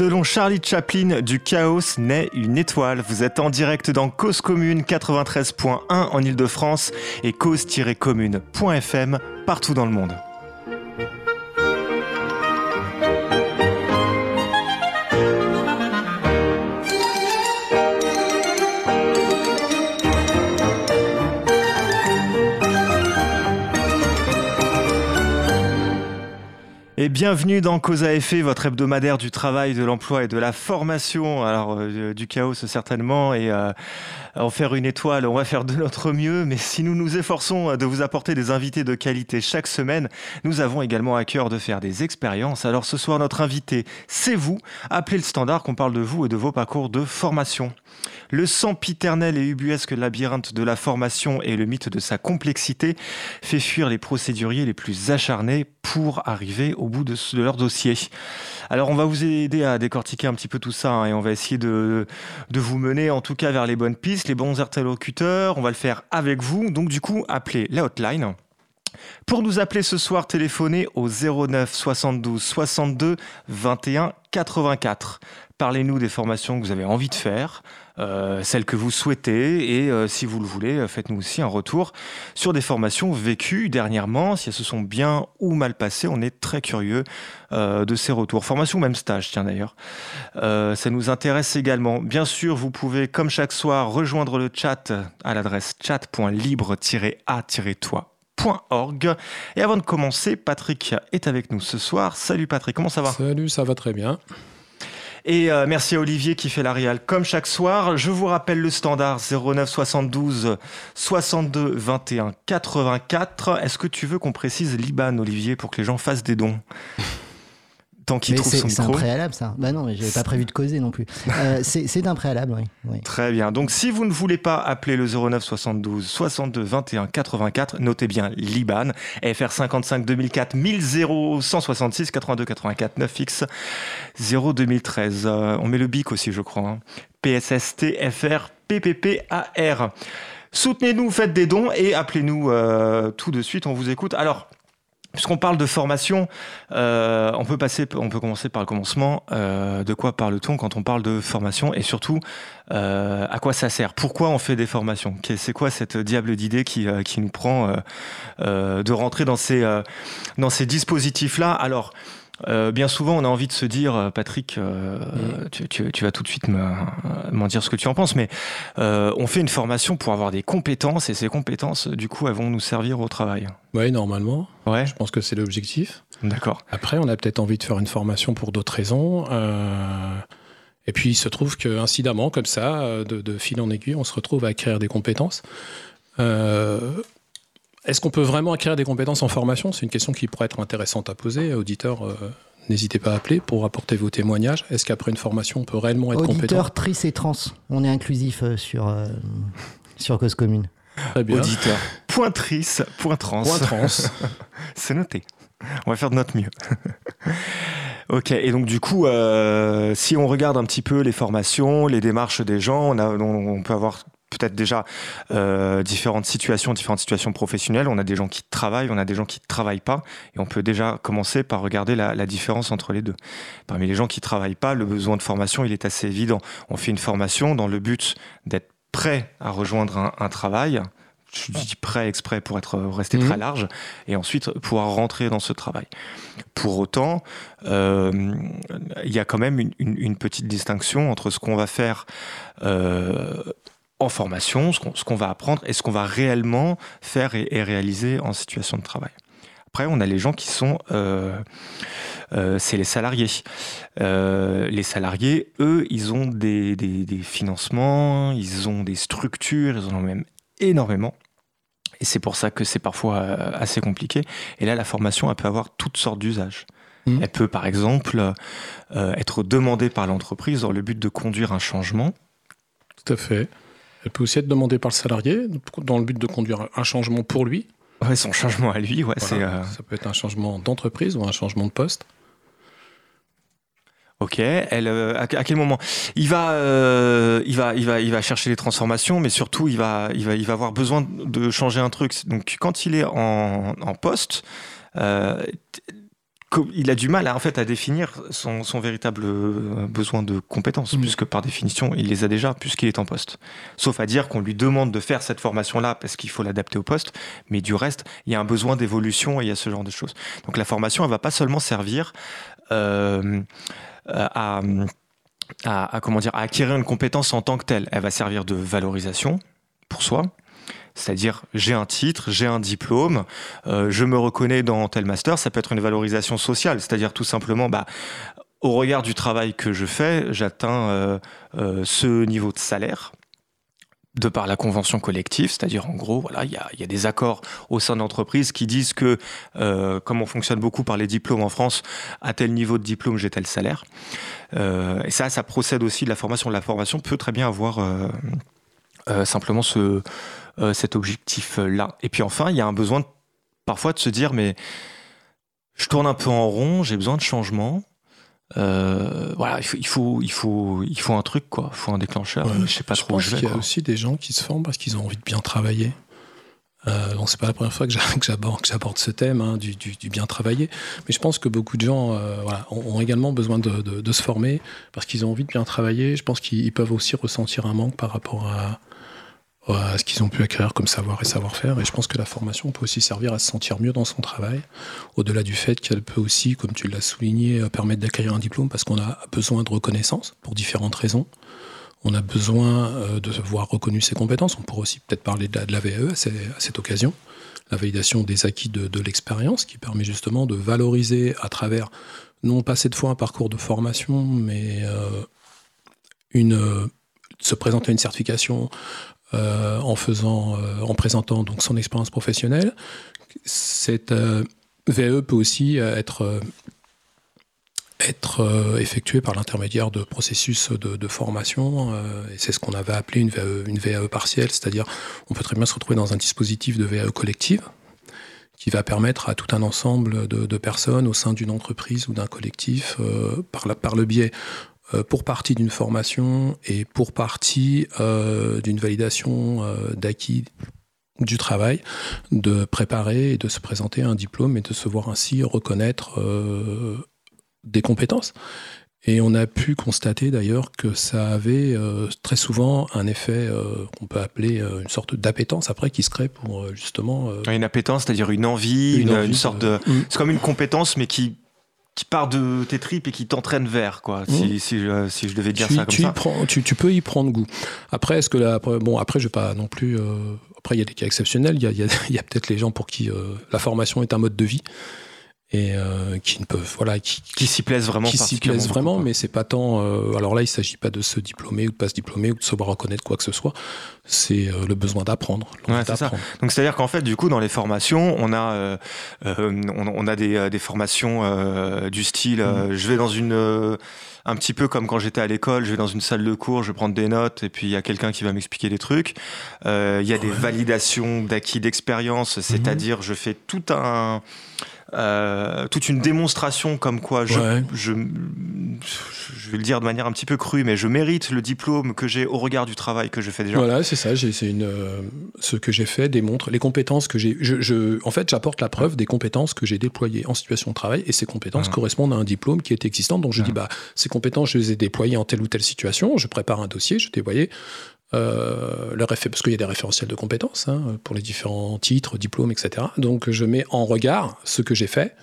Selon Charlie Chaplin, du chaos naît une étoile. Vous êtes en direct dans Cause Commune 93.1 en Ile-de-France et cause-commune.fm partout dans le monde. Et bienvenue dans Cause à effet, votre hebdomadaire du travail, de l'emploi et de la formation. Alors, euh, du chaos certainement, et euh, en faire une étoile, on va faire de notre mieux. Mais si nous nous efforçons de vous apporter des invités de qualité chaque semaine, nous avons également à cœur de faire des expériences. Alors ce soir, notre invité, c'est vous. Appelez le standard qu'on parle de vous et de vos parcours de formation. Le sempiternel et ubuesque labyrinthe de la formation et le mythe de sa complexité fait fuir les procéduriers les plus acharnés pour arriver au bout de, leur dossier. Alors on va vous aider à décortiquer un petit peu tout ça hein, et on va essayer de, de vous mener en tout cas vers les bonnes pistes, les bons interlocuteurs. On va le faire avec vous. Donc du coup, appelez la hotline. Pour nous appeler ce soir, téléphonez au 09 72 62 21 84. Parlez-nous des formations que vous avez envie de faire, euh, celles que vous souhaitez, et euh, si vous le voulez, euh, faites-nous aussi un retour sur des formations vécues dernièrement, si elles se sont bien ou mal passées. On est très curieux de ces retours. Formation ou même stage, tiens d'ailleurs. ça nous intéresse également. Bien sûr, vous pouvez, comme chaque soir, rejoindre le chat à l'adresse chat.libre-a-toi.org. Et avant de commencer, Patrick est avec nous ce soir. Salut Patrick, comment ça va? Salut, ça va très bien. Et euh, merci à Olivier qui fait la réal comme chaque soir. Je vous rappelle le standard 09 72 62 21 84. Est-ce que tu veux qu'on précise l'IBAN, Olivier, pour que les gens fassent des dons? C'est un préalable, ça. Bah non, mais j'avais pas prévu de causer non plus. Euh, c'est un préalable, oui. Très bien. Donc, si vous ne voulez pas appeler le 09 72 62 21 84, notez bien l'IBAN, FR 55 2004 166 82 84 9X 0 2013. on met le BIC aussi, je crois. Hein. PSST FR PPPAR. Soutenez-nous, faites des dons et appelez-nous euh, tout de suite, on vous écoute. Alors, Puisqu'on parle de formation, euh, on peut passer, on peut commencer par le commencement. Euh, de quoi parle-t-on quand on parle de formation et surtout euh, à quoi ça sert? Pourquoi on fait des formations? C'est quoi cette diable d'idée qui, qui nous prend de rentrer dans ces dans ces dispositifs-là? Alors euh, bien souvent, on a envie de se dire, euh, Patrick, euh, tu, vas tout de suite m'en dire ce que tu en penses, mais on fait une formation pour avoir des compétences et ces compétences, du coup, elles vont nous servir au travail. Oui, normalement. Ouais. Je pense que c'est l'objectif. D'accord. Après, on a peut-être envie de faire une formation pour d'autres raisons. Et puis, il se trouve qu'incidemment, comme ça, de, de, fil en aiguille, on se retrouve à acquérir des compétences. Est-ce qu'on peut vraiment acquérir des compétences en formation? C'est une question qui pourrait être intéressante à poser. Auditeurs, euh, n'hésitez pas à appeler pour apporter vos témoignages. Est-ce qu'après une formation, on peut réellement être compétent? Auditeur, tris et trans. On est inclusif euh, sur, euh, sur Cause Commune. Très bien. Auditeur. Point tris, point trans. Point trans. C'est noté. On va faire de notre mieux. Ok, et donc du coup, si on regarde un petit peu les formations, les démarches des gens, on, a, on peut avoir peut-être déjà euh, différentes situations, différentes situations professionnelles. On a des gens qui travaillent, on a des gens qui ne travaillent pas, et on peut déjà commencer par regarder la, différence entre les deux. Parmi les gens qui ne travaillent pas, le besoin de formation, il est assez évident. On fait une formation dans le but d'être prêt à rejoindre un, travail. Je dis prêt exprès pour être resté très mmh. large, et ensuite pouvoir rentrer dans ce travail. Pour autant, euh, il y a quand même une, petite distinction entre ce qu'on va faire euh, en formation, ce qu'on va apprendre et ce qu'on va réellement faire et, réaliser en situation de travail. Après, on a les gens qui sont, euh, euh, c'est les salariés. Euh, les salariés, eux, ils ont des, financements, ils ont des structures, ils en ont même énormément. Et c'est pour ça que c'est parfois assez compliqué. Et là, la formation, elle peut avoir toutes sortes d'usages. Mmh. Elle peut, par exemple, être demandée par l'entreprise dans le but de conduire un changement. Tout à fait. Elle peut aussi être demandée par le salarié dans le but de conduire un changement pour lui. Ouais, son changement à lui, ouais, c'est. Euh, Ça peut être un changement d'entreprise ou un changement de poste. Ok, elle, euh, à, quel moment? Il va, euh, il va, il va, il va chercher les transformations, mais surtout il va, il va, il va avoir besoin de changer un truc. Donc quand il est en, en poste, il a du mal à, en fait à définir son, véritable euh, besoin de compétences, mm. puisque par définition, il les a déjà, puisqu'il est en poste. Sauf à dire qu'on lui demande de faire cette formation-là parce qu'il faut l'adapter au poste, mais du reste, il y a un besoin d'évolution et il y a ce genre de choses. Donc la formation, elle va pas seulement servir euh, à, à, comment dire, à acquérir une compétence en tant que telle. Elle va servir de valorisation pour soi, c'est-à-dire, j'ai un titre, j'ai un diplôme, euh, je me reconnais dans tel master. Ça peut être une valorisation sociale, c'est-à-dire tout simplement, bah, au regard du travail que je fais, j'atteins euh, euh, ce niveau de salaire de par la convention collective, c'est-à-dire en gros, voilà, il y a, des accords au sein de l'entreprise qui disent que, comme on fonctionne beaucoup par les diplômes en France, à tel niveau de diplôme, j'ai tel salaire. et ça, ça procède aussi de la formation. La formation peut très bien avoir simplement ce, cet objectif-là. Et puis enfin, il y a un besoin parfois de se dire, mais je tourne un peu en rond, j'ai besoin de changement. Euh, voilà, il faut, il faut, il faut, un truc, quoi. Il faut un déclencheur. je sais pas trop. Je pense qu'il y a aussi des gens qui se forment parce qu'ils ont envie de bien travailler. Euh, bon, c'est pas la première fois que j'aborde ce thème hein, du, bien travailler, mais je pense que beaucoup de gens euh, voilà, ont, également besoin de, de se former parce qu'ils ont envie de bien travailler. Je pense qu'ils peuvent aussi ressentir un manque par rapport à, ce qu'ils ont pu acquérir comme savoir et savoir-faire. Et je pense que la formation peut aussi servir à se sentir mieux dans son travail, au-delà du fait qu'elle peut aussi, comme tu l'as souligné, euh, permettre d'acquérir un diplôme parce qu'on a besoin de reconnaissance pour différentes raisons. On a besoin euh, de voir reconnu ses compétences. On pourrait aussi peut-être parler de la, VAE à cette occasion, la validation des acquis de, l'expérience, qui permet justement de valoriser à travers, non pas cette fois un parcours de formation, mais euh, une, se présenter à une certification, en faisant, euh, en présentant donc son expérience professionnelle. Cette euh, VE peut aussi être être effectué par l'intermédiaire de processus de, formation, et c'est ce qu'on avait appelé une VAE, VAE partielle, c'est-à-dire on peut très bien se retrouver dans un dispositif de VAE collective qui va permettre à tout un ensemble de, personnes au sein d'une entreprise ou d'un collectif, par, le biais euh, pour partie d'une formation et pour partie euh, d'une validation euh, d'acquis du travail, de préparer et de se présenter un diplôme et de se voir ainsi reconnaître des compétences. Et on a pu constater d'ailleurs que ça avait très souvent un effet qu'on peut appeler une sorte d'appétence après qui se crée pour justement. une appétence, c'est-à-dire une envie, une, sorte de. Mm. C'est comme une compétence, mais qui qui part de tes tripes et qui t'entraîne vers, quoi, si, mmh. si, je, si, je, devais dire ça comme tu ça. Prends, tu, tu, peux y prendre goût. Après, est-ce que là, bon, après, je vais pas non plus. Euh, après, il y a des cas exceptionnels. Il y a, y a, a peut-être les gens pour qui euh, la formation est un mode de vie et euh, qui ne peuvent voilà qui, qui s'y plaisent vraiment qui s'y plaisent vraiment mais c'est pas tant euh, alors là il s'agit pas de se diplômer ou de pas se diplômer ou de savoir reconnaître quoi que ce soit c'est euh, le besoin d'apprendre ouais, ça. donc c'est à dire qu'en fait du coup dans les formations on a on, on, a des, des formations du style mmh. je vais dans une un petit peu comme quand j'étais à l'école, je vais dans une salle de cours, je vais prendre des notes et puis il y a quelqu'un qui va m'expliquer des trucs. Il y a des validations d'acquis d'expérience, mmh. c'est-à-dire je fais tout un euh, toute une démonstration comme quoi je, je, je, vais le dire de manière un petit peu crue, mais je mérite le diplôme que j'ai au regard du travail que je fais déjà. Voilà, c'est ça. C'est une euh, ce que j'ai fait démontre les compétences que j'ai. Je, je, en fait, j'apporte la preuve des compétences que j'ai déployées en situation de travail, et ces compétences correspondent à un diplôme qui est existant. Donc je dis bah ces compétences, je les ai déployées en telle ou telle situation. Je prépare un dossier, je déployais euh, parce qu'il y a des référentiels de compétences hein, pour les différents titres, diplômes, etc. Donc je mets en regard ce que j'ai fait,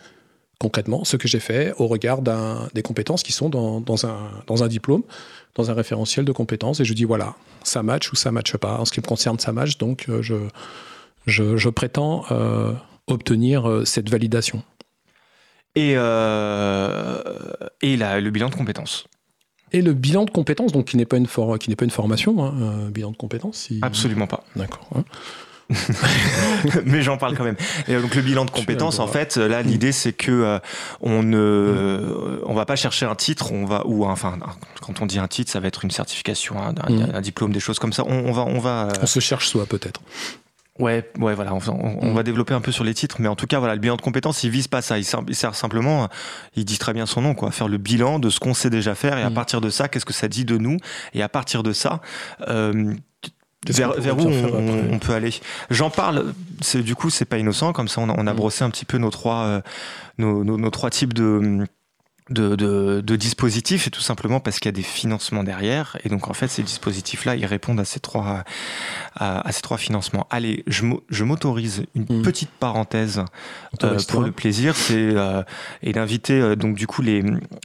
concrètement, ce que j'ai fait au regard des compétences qui sont dans, un, diplôme, dans un référentiel de compétences, et je dis voilà, ça match ou ça matche pas. En ce qui me concerne, ça match, donc euh, je, prétends euh, obtenir euh, cette validation. Et, et le bilan de compétences et le bilan de compétences, donc qui n'est pas une qui n'est pas une formation, hein, un bilan de compétences. Si... Absolument pas. D'accord. Hein. mais j'en parle quand même. Et donc le bilan de compétences, en fait, là l'idée c'est que euh, on ne, on va pas chercher un titre, on va ou enfin quand on dit un titre, ça va être une certification, un, mm. diplôme, des choses comme ça. On, va, on va. Euh, on se cherche soi peut-être. Ouais, ouais, voilà. On, va mm. développer un peu sur les titres, mais en tout cas, voilà, le bilan de compétences, il vise pas ça. Il sert, simplement, il dit très bien son nom, quoi, faire le bilan de ce qu'on sait déjà faire, et à mm. partir de ça, qu'est-ce que ça dit de nous, et à partir de ça, euh, vers, vers où on, on, peut aller J'en parle, du coup, c'est pas innocent, comme ça on, a mm. brossé un petit peu nos trois, euh, nos, nos, nos, trois types de de, de, de, dispositifs et tout simplement parce qu'il y a des financements derrière. Et donc en fait ces dispositifs là ils répondent à ces trois à, à ces trois financements. Allez je m'autorise une mmh. petite parenthèse euh, pour le plaisir. C'est euh, et d'inviter euh, donc du coup les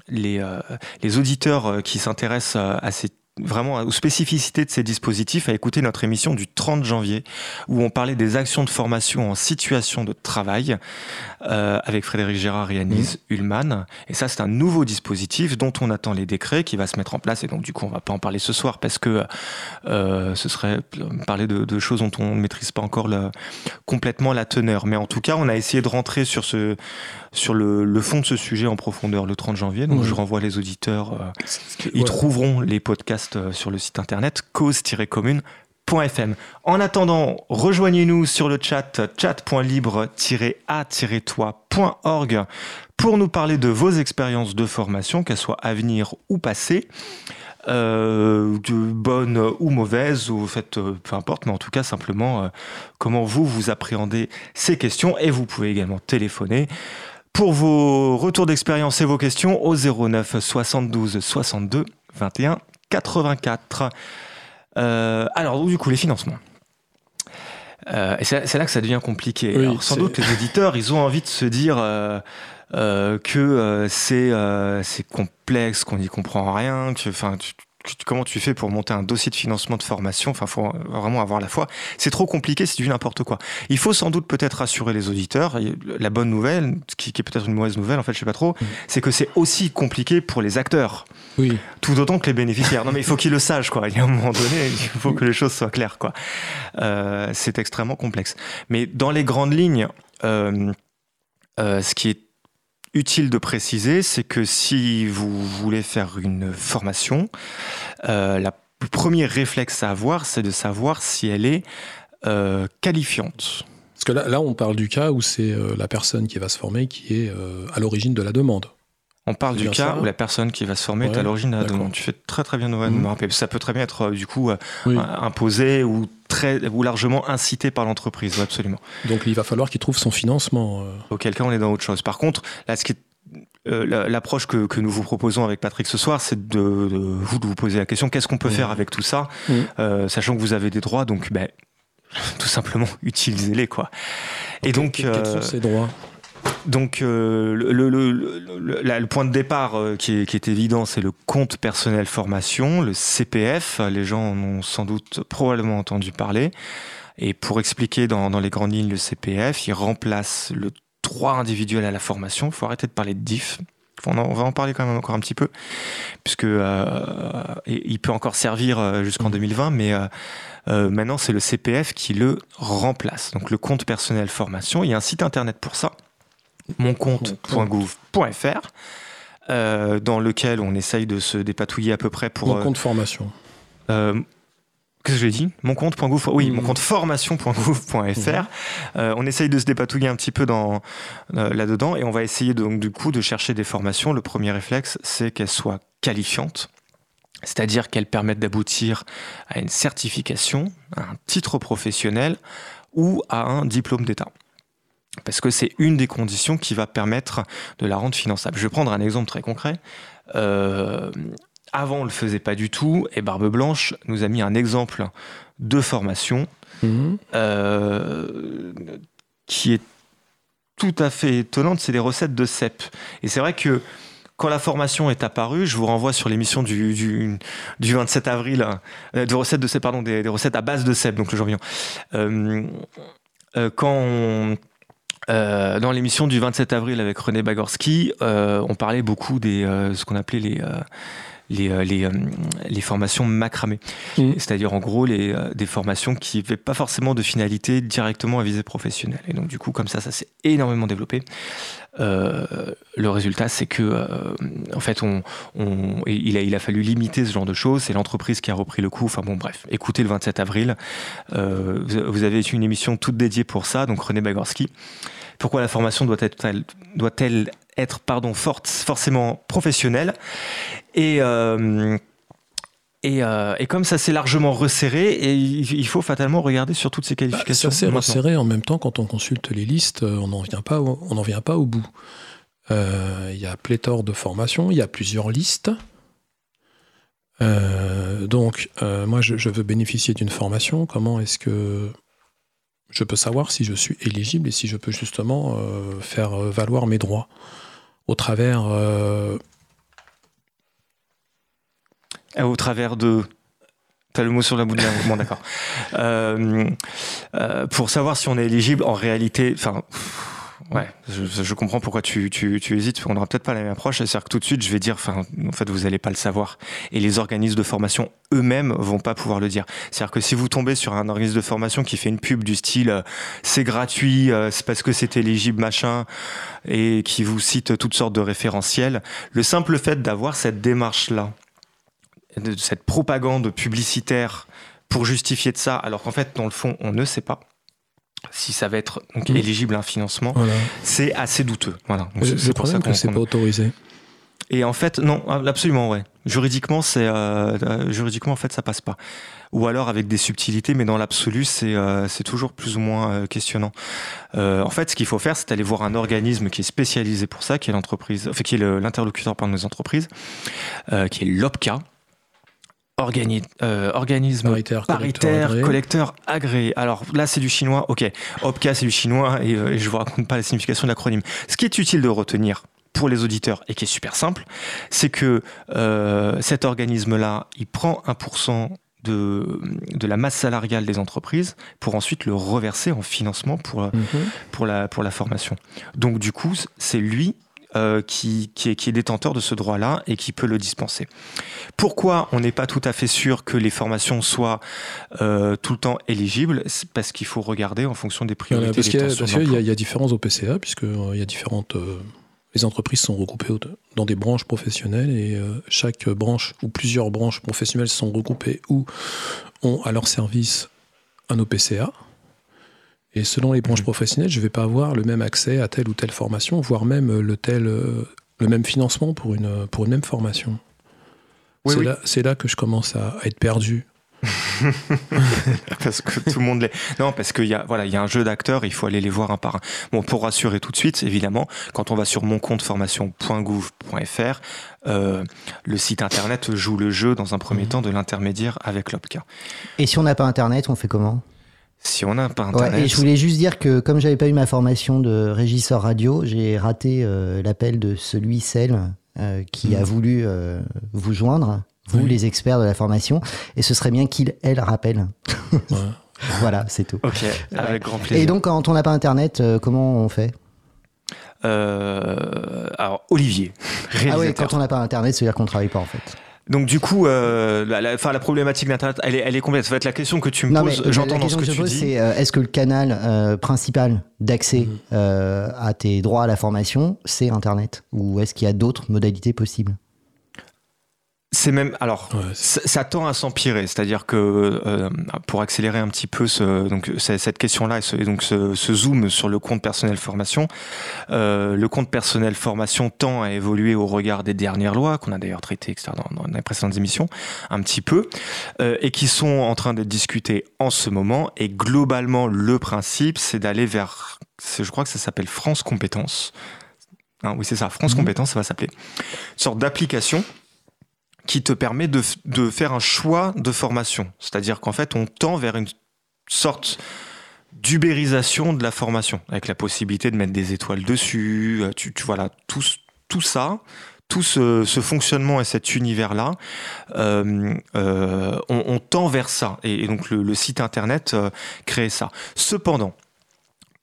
les, euh, les auditeurs euh, qui s'intéressent à ces vraiment aux spécificités de ces dispositifs à écouter notre émission du 30 janvier où on parlait des actions de formation en situation de travail euh, avec Frédéric Gérard et Anise mmh. Ullmann. Et ça, c'est un nouveau dispositif dont on attend les décrets qui va se mettre en place. Et donc, du coup, on va pas en parler ce soir parce que euh, ce serait parler de, de, choses dont on ne maîtrise pas encore le, complètement la teneur. Mais en tout cas, on a essayé de rentrer sur ce sur le, le fond de ce sujet en profondeur le 30 janvier. Donc, mmh. je renvoie les auditeurs. Euh, ils ouais. trouveront les podcasts podcast sur le site internet cause-commune.fm. En attendant, rejoignez-nous sur le chat chat.libre-a-toi.org pour nous parler de vos expériences de formation, qu'elles soient à venir ou passées. Euh, de bonnes ou mauvaises, ou faites euh, peu importe, mais en tout cas simplement euh, comment vous vous appréhendez ces questions et vous pouvez également téléphoner pour vos retours d'expérience et vos questions au 09 72 62 21 84. Euh, alors, du coup, les financements. Euh, et c'est là que ça devient compliqué. Oui, alors, sans doute, les auditeurs, ils ont envie de se dire euh, que c'est complexe, qu'on n'y comprend rien, que, comment tu fais pour monter un dossier de financement de formation? Enfin, faut vraiment avoir la foi. C'est trop compliqué, c'est du n'importe quoi. Il faut sans doute peut-être rassurer les auditeurs. La bonne nouvelle, qui, qui est peut-être une mauvaise nouvelle, en fait, je sais pas trop, mmh. c'est que c'est aussi compliqué pour les acteurs. Oui. Tout autant que les bénéficiaires. Non, mais il faut qu'ils le sachent, quoi. Il y a un moment donné, il faut que les choses soient claires, quoi. Euh, c'est extrêmement complexe. Mais dans les grandes lignes, euh, euh, ce qui est utile de préciser, c'est que si vous voulez faire une formation, euh, la, le premier réflexe à avoir, c'est de savoir si elle est euh, qualifiante. Parce que là, là, on parle du cas où c'est euh, la personne qui va se former qui est euh, à l'origine de la demande. On parle du cas ça. où la personne qui va se former ouais, est à l'origine de la demande. Tu fais très très bien de mmh. me rappeler. Ça peut très bien être du coup oui. imposé ou très ou largement incité par l'entreprise, absolument. Donc il va falloir qu'il trouve son financement. Euh... Auquel cas on est dans autre chose. Par contre, là, ce qui est euh, l'approche que, que, nous vous proposons avec Patrick ce soir, c'est de, de, vous de vous poser la question qu'est-ce qu'on peut mmh. faire avec tout ça, mmh. euh, sachant que vous avez des droits, donc ben, tout simplement utilisez-les quoi. Et donc, quels euh, sont ces droits? Donc euh, le, le, le, la, le, point de départ euh, qui, est, qui, est, évident, c'est le compte personnel formation, le CPF. Les gens en ont sans doute probablement entendu parler. Et pour expliquer dans, dans les grandes lignes le CPF, il remplace le droit individuel à la formation. Il faut arrêter de parler de DIF. On, en, on, va en parler quand même encore un petit peu, puisque euh, il peut encore servir jusqu'en 2020, mais euh, euh, maintenant c'est le CPF qui le remplace. Donc le compte personnel formation, il y a un site internet pour ça moncompte.gouv.fr euh, dans lequel on essaye de se dépatouiller à peu près pour... Mon compte formation. Euh, Qu'est-ce que j'ai dit? Mon compte.gouv. Oui, mmh. mon compte formation.gouv.fr. Mmh. Euh, on essaye de se dépatouiller un petit peu dans euh, là-dedans et on va essayer donc du coup de chercher des formations. Le premier réflexe, c'est qu'elles soient qualifiantes, c'est-à-dire qu'elles permettent d'aboutir à une certification, à un titre professionnel ou à un diplôme d'État parce que c'est une des conditions qui va permettre de la rendre finançable. Je vais prendre un exemple très concret. Euh, avant, on le faisait pas du tout, et Barbe Blanche nous a mis un exemple de formation mmh. euh, qui est tout à fait étonnante, c'est les recettes de CEP. Et c'est vrai que quand la formation est apparue, je vous renvoie sur l'émission du, du, du, 27 avril, euh, de recettes de CEP, pardon, des, des, recettes à base de CEP, donc le. Euh, euh, quand on, euh, dans l'émission du 27 avril avec René Bagorski, euh, on parlait beaucoup des euh, ce qu'on appelait les euh, les, euh, les, les, formations macramées, mmh. c'est-à-dire en gros les, des formations qui n'avaient pas forcément de finalité directement à visée professionnelle. Et donc du coup, comme ça, ça s'est énormément développé. Euh, le résultat, c'est que, euh, en fait, il, a, fallu limiter ce genre de choses. C'est l'entreprise qui a repris le coup. Enfin bon, bref, écoutez le 27 avril. Euh, vous avez une émission toute dédiée pour ça, donc René Bagorski. Pourquoi la formation doit-elle être pardon, forte, forcément professionnelle? Et Et, euh, et, comme ça s'est largement resserré, et il faut fatalement regarder sur toutes ces bah, qualifications. ça s'est resserré en même temps quand on consulte les listes, on n'en vient pas, on n'en vient pas au bout. Il y a pléthore de formations, il y a plusieurs listes. donc, moi, je, je, veux bénéficier d'une formation. Comment est-ce que je peux savoir si je suis éligible et si je peux justement euh, faire euh, valoir mes droits au travers. Euh, au travers de. T'as le mot sur la bout de la bon, d'accord. pour savoir si on est éligible, en réalité, enfin, Ouais, je, comprends pourquoi tu, tu, tu hésites. On n'aura peut-être pas la même approche. C'est-à-dire que tout de suite, je vais dire, enfin, en fait, vous n'allez pas le savoir. Et les organismes de formation eux-mêmes vont pas pouvoir le dire. C'est-à-dire que si vous tombez sur un organisme de formation qui fait une pub du style euh, c'est gratuit, euh, c'est parce que c'est éligible, machin, et qui vous cite toutes sortes de référentiels, le simple fait d'avoir cette démarche-là, de cette propagande publicitaire pour justifier de ça, alors qu'en fait, dans le fond, on ne sait pas si ça va être donc, éligible à un financement, c'est assez douteux. Voilà. C'est pour ça que c'est pas autorisé. Et en fait, non, absolument, ouais. Juridiquement, c'est euh, euh, juridiquement en fait, ça passe pas. Ou alors avec des subtilités, mais dans l'absolu, c'est euh, c'est toujours plus ou moins questionnant. en fait, ce qu'il faut faire, c'est aller voir un organisme qui est spécialisé pour ça, qui est l'entreprise, enfin qui est l'interlocuteur par nos entreprises, qui est l'OPCA, euh, organisme paritaire, collecteur, agréé. Alors là, c'est du chinois. Ok, OPCA, c'est du chinois euh, et, je vous raconte pas la signification de l'acronyme. Ce qui est utile de retenir pour les auditeurs et qui est super simple, c'est que euh, cet organisme-là, il prend 1% de, de la masse salariale des entreprises pour ensuite le reverser en financement pour, mhm. pour, la, pour la formation. Donc du coup, c'est lui euh, qui, qui, est, qui, est, détenteur de ce droit-là et qui peut le dispenser. Pourquoi on n'est pas tout à fait sûr que les formations soient euh, tout le temps éligibles? Parce qu'il faut regarder en fonction des priorités. parce qu'il y, y, a différents OPCA, puisque euh, y a différentes. les entreprises sont regroupées dans des branches professionnelles et chaque branche ou plusieurs branches professionnelles sont regroupées ou ont à leur service un OPCA. Et selon les branches professionnelles, je ne vais pas avoir le même accès à telle ou telle formation, voire même le, tel, euh, le même financement pour une, pour une même formation. c'est, Là, c'est là que je commence à, être perdu. parce que tout le monde l'est. Non, parce qu'il y a, voilà, il y a un jeu d'acteurs, il faut aller les voir un par un. Bon, pour rassurer tout de suite, évidemment, quand on va sur mon compte formation.gouv.fr, euh, le site internet joue le jeu dans un premier mmh. temps de l'intermédiaire avec l'OPCA. Et si on n'a pas internet, on fait comment? Si on n'a pas Internet. et je voulais juste dire que comme j'avais pas eu ma formation de régisseur radio, j'ai raté euh, l'appel de celui, celle euh, qui a hmm. voulu euh, vous joindre, vous les experts de la formation, et ce serait bien qu'il, elle, rappelle. voilà, c'est tout. Ok, avec grand plaisir. Et donc, quand on n'a pas Internet, comment on fait? Alors, Olivier, Ah oui, quand on n'a pas Internet, ça veut dire qu'on travaille pas en fait. Donc du coup, euh, la, la, problématique d'Internet, elle est, elle est complète. Ça va être la question que tu me poses. J'entends dans ce que, que tu dis. C'est euh, est-ce que le canal euh, principal d'accès mhm. euh, à tes droits à la formation, c'est Internet, ou est-ce qu'il y a d'autres modalités possibles? C'est même alors ça, tend à s'empirer, c'est-à-dire que euh, pour accélérer un petit peu ce, donc cette question-là et, donc ce, zoom sur le compte personnel formation, euh, le compte personnel formation tend à évoluer au regard des dernières lois qu'on a d'ailleurs traitées dans, dans, les précédentes émissions un petit peu euh, et qui sont en train d'être discutées en ce moment. Et globalement, le principe, c'est d'aller vers, je crois que ça s'appelle France Compétences. Hein, oui, c'est ça, France mmh. Compétences, ça va s'appeler. Une sorte d'application qui te permet de, de faire un choix de formation. C'est-à-dire qu'en fait, on tend vers une sorte d'ubérisation de la formation, avec la possibilité de mettre des étoiles dessus, euh, tu, voilà, tout, tout ça, tout ce, fonctionnement et cet univers-là, euh, euh, on, tend vers ça. Et, donc le, site internet crée ça. Cependant,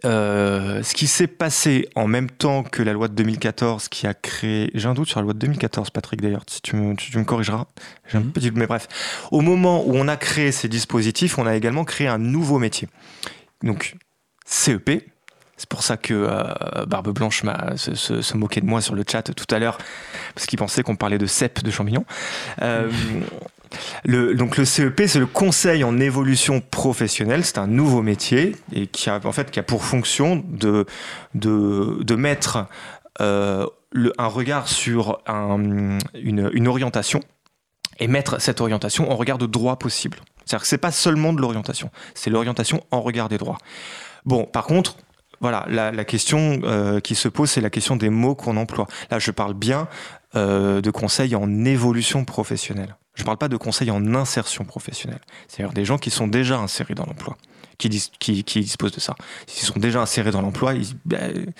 euh, ce qui s'est passé en même temps que la loi de 2014 qui a créé, j'ai un doute sur la loi de 2014, Patrick d'ailleurs, si tu me, tu, me corrigeras, j'ai un mhm. petit mais bref, au moment où on a créé ces dispositifs, on a également créé un nouveau métier. Donc CEP, c'est pour ça que euh, Barbe Blanche m'a se, se, moquait de moi sur le chat tout à l'heure, parce qu'il pensait qu'on parlait de cep de champignons. Euh, donc le CEP, c'est le conseil en évolution professionnelle. C'est un nouveau métier et qui a en fait qui a pour fonction de de, de mettre euh, un regard sur un, une, une orientation et mettre cette orientation en regard de droits possibles. C'est-à-dire que c'est pas seulement de l'orientation, c'est l'orientation en regard des droits. Bon, par contre, voilà, la, question euh, qui se pose, c'est la question des mots qu'on emploie. Là, je parle bien euh, de conseils en évolution professionnelle. Je ne parle pas de conseils en insertion professionnelle. C'est-à-dire des gens qui sont déjà insérés dans l'emploi, qui, qui, qui, disposent de ça. S'ils sont déjà insérés dans l'emploi, ils, ben,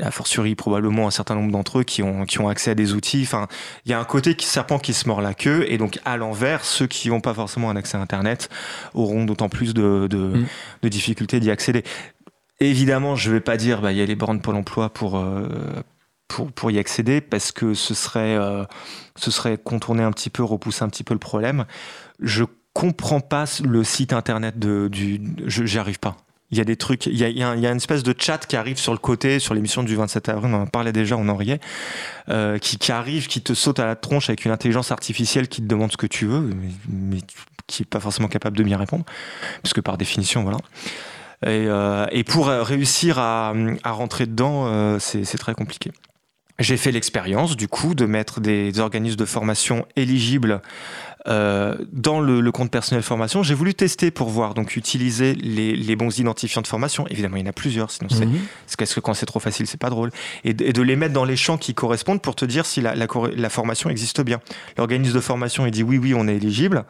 a fortiori probablement un certain nombre d'entre eux qui ont, qui ont accès à des outils. Enfin, il y a un côté qui, serpent qui se mord la queue, et donc à l'envers, ceux qui n'ont pas forcément un accès à Internet auront d'autant plus de, de, mm. de difficultés d'y accéder. Évidemment, je ne vais pas dire bah, il y a les bornes Pôle emploi pour, euh, pour, pour, y accéder, parce que ce serait, euh, ce serait contourner un petit peu, repousser un petit peu le problème. Je comprends pas le site internet de, du. J'y arrive pas il y a des trucs, il y a, il y a, une espèce de chat qui arrive sur le côté, sur l'émission du 27 avril, on en parlait déjà, on en riait, euh, qui, qui, arrive, qui te saute à la tronche avec une intelligence artificielle qui te demande ce que tu veux, mais, qui est pas forcément capable de bien répondre, parce que par définition, voilà. Et, euh, et pour réussir à, à rentrer dedans, c'est très compliqué. J'ai fait l'expérience, du coup, de mettre des organismes de formation éligibles euh, dans le, compte personnel formation, j'ai voulu tester pour voir, donc utiliser les, bons identifiants de formation. Évidemment, il y en a plusieurs, sinon c'est mhm. parce que quand c'est trop facile, c'est pas drôle. Et, de les mettre dans les champs qui correspondent pour te dire si la, la, formation existe bien. L'organisme de formation, il dit oui, oui, on est éligible.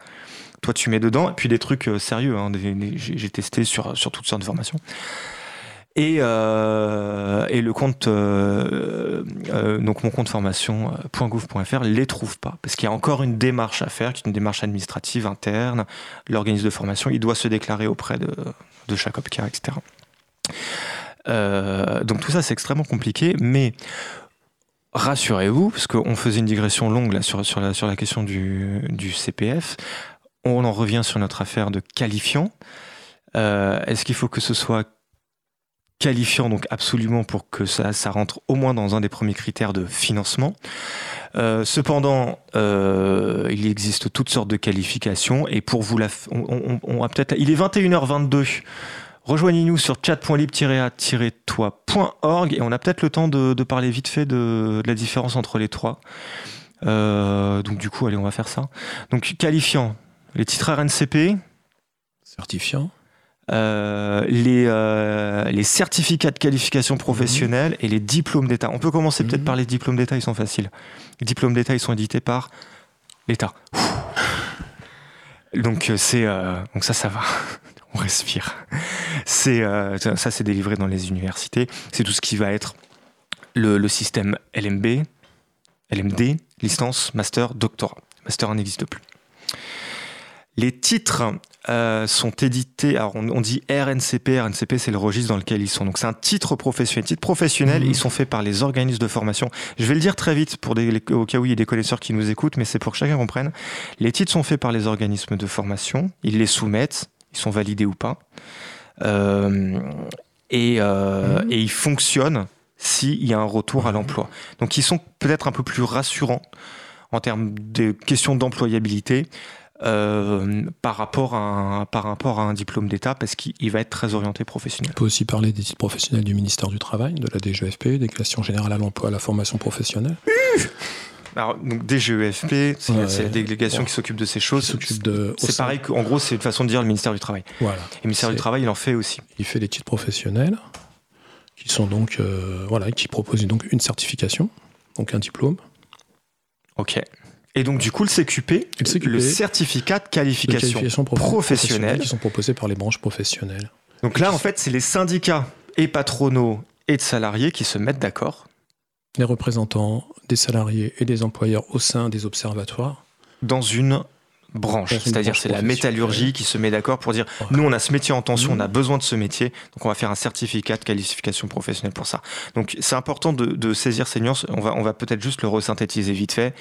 Toi, tu mets dedans. Et puis des trucs euh, sérieux. Hein, j'ai testé sur, sur toutes sortes de formations. Et, euh, et le compte, euh, euh, donc mon compte formation.gouv.fr les trouve pas parce qu'il y a encore une démarche à faire, qui est une démarche administrative interne. L'organisme de formation, il doit se déclarer auprès de, de chaque OPCA, etc. donc tout ça, c'est extrêmement compliqué, mais rassurez-vous, parce qu'on faisait une digression longue là, sur, sur, la, sur la question du, du CPF, on en revient sur notre affaire de qualifiant. Est-ce qu'il faut que ce soit qualifiant donc absolument pour que ça, rentre au moins dans un des premiers critères de financement. Euh, cependant, euh, il existe toutes sortes de qualifications et pour vous on, peut-être, il est 21h22. Rejoignez-nous sur chat.lib-a-toi.org et on a peut-être le temps de, parler vite fait de, de, la différence entre les trois. Euh, donc du coup, allez, on va faire ça. Donc qualifiant, les titres RNCP. Certifiant. Euh, les, euh, les certificats de qualification professionnelle et les diplômes d'État. On peut commencer peut-être mhm. par les diplômes d'État, ils sont faciles. Les diplômes d'État, ils sont édités par l'État. Donc euh, donc ça, ça va. On respire. C'est ça, c'est délivré dans les universités. C'est tout ce qui va être le, le système LMB, LMD, licence, master, doctorat. Master n'existe plus. Les titres euh, sont édités, alors on, dit RNCP, RNCP c'est le registre dans lequel ils sont. Donc c'est un titre professionnel. Titre professionnel, mhm. ils sont faits par les organismes de formation. Je vais le dire très vite pour des, au cas où il y a des connaisseurs qui nous écoutent, mais c'est pour que chacun comprenne. Les titres sont faits par les organismes de formation, ils les soumettent, ils sont validés ou pas. Euh, et, euh, mhm. et ils fonctionnent s'il y a un retour à l'emploi. Donc ils sont peut-être un peu plus rassurants en termes de questions d'employabilité. Euh, par, rapport à un, par rapport à un diplôme d'État parce qu'il va être très orienté professionnel. On peut aussi parler des titres professionnels du ministère du Travail, de la DGEFP, des questions générales à l'emploi, à la formation professionnelle. Alors, donc DGEFP, c'est la délégation qui s'occupe de ces choses. C'est pareil qu'en gros, c'est une façon de dire le ministère du Travail. Voilà. Et le ministère du Travail, il en fait aussi. Il fait des titres professionnels qui sont donc, euh, voilà, qui proposent donc une certification, donc un diplôme. Ok. Et donc, du coup, le CQP, le, certificat de qualification, professionnelle. Qui sont proposés par les branches professionnelles. Donc là, en fait, c'est les syndicats et patronaux et de salariés qui se mettent d'accord. Les représentants des salariés et des employeurs au sein des observatoires. Dans une branche, c'est-à-dire c'est la métallurgie qui se met d'accord pour dire nous on a ce métier en tension, on a mmh. besoin de ce métier, donc on va faire un certificat de qualification professionnelle pour ça. Donc c'est important de, de, saisir ces nuances, on va, on va peut-être juste le resynthétiser vite fait.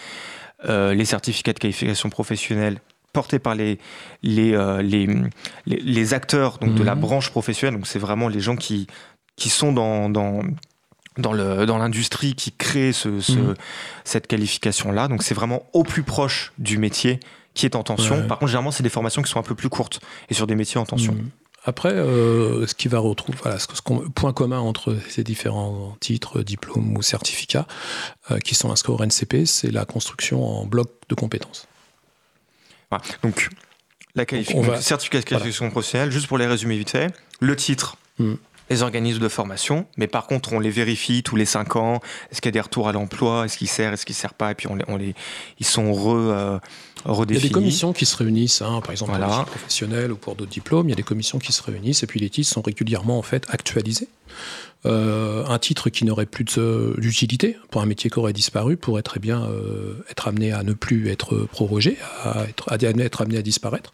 Euh, les certificats de qualification professionnelle portés par les, les, euh, les, les, acteurs donc, de la mhm. branche professionnelle. Donc, c'est vraiment les gens qui, qui sont dans, dans, dans, le, dans l'industrie qui créent ce, ce, mhm. cette qualification-là. Donc, c'est vraiment au plus proche du métier qui est en tension. Par contre, généralement, c'est des formations qui sont un peu plus courtes et sur des métiers en tension. Mhm. Après, euh, ce qui va retrouver, voilà, ce, point commun entre ces différents titres, diplômes ou certificats euh, qui sont inscrits au RNCP, c'est la construction en bloc de compétences. Donc, la qualification, certificat de qualification professionnelle, juste pour les résumer vite fait, le titre, hmm les organismes de formation, mais par contre, on les vérifie tous les cinq ans. Est-ce qu'il y a des retours à l'emploi? Est-ce qu'ils servent Est-ce qu'ils ne servent pas? Et puis, on les, on les, ils sont re, euh, redéfinis. Il y a des commissions qui se réunissent, hein, par exemple, pour les professionnels ou pour d'autres diplômes. Il y a des commissions qui se réunissent et puis les titres sont régulièrement en fait actualisés. Euh, un titre qui n'aurait plus d'utilité pour un métier qui aurait disparu pourrait très bien euh, être amené à ne plus être prorogé, à être, à être amené à disparaître.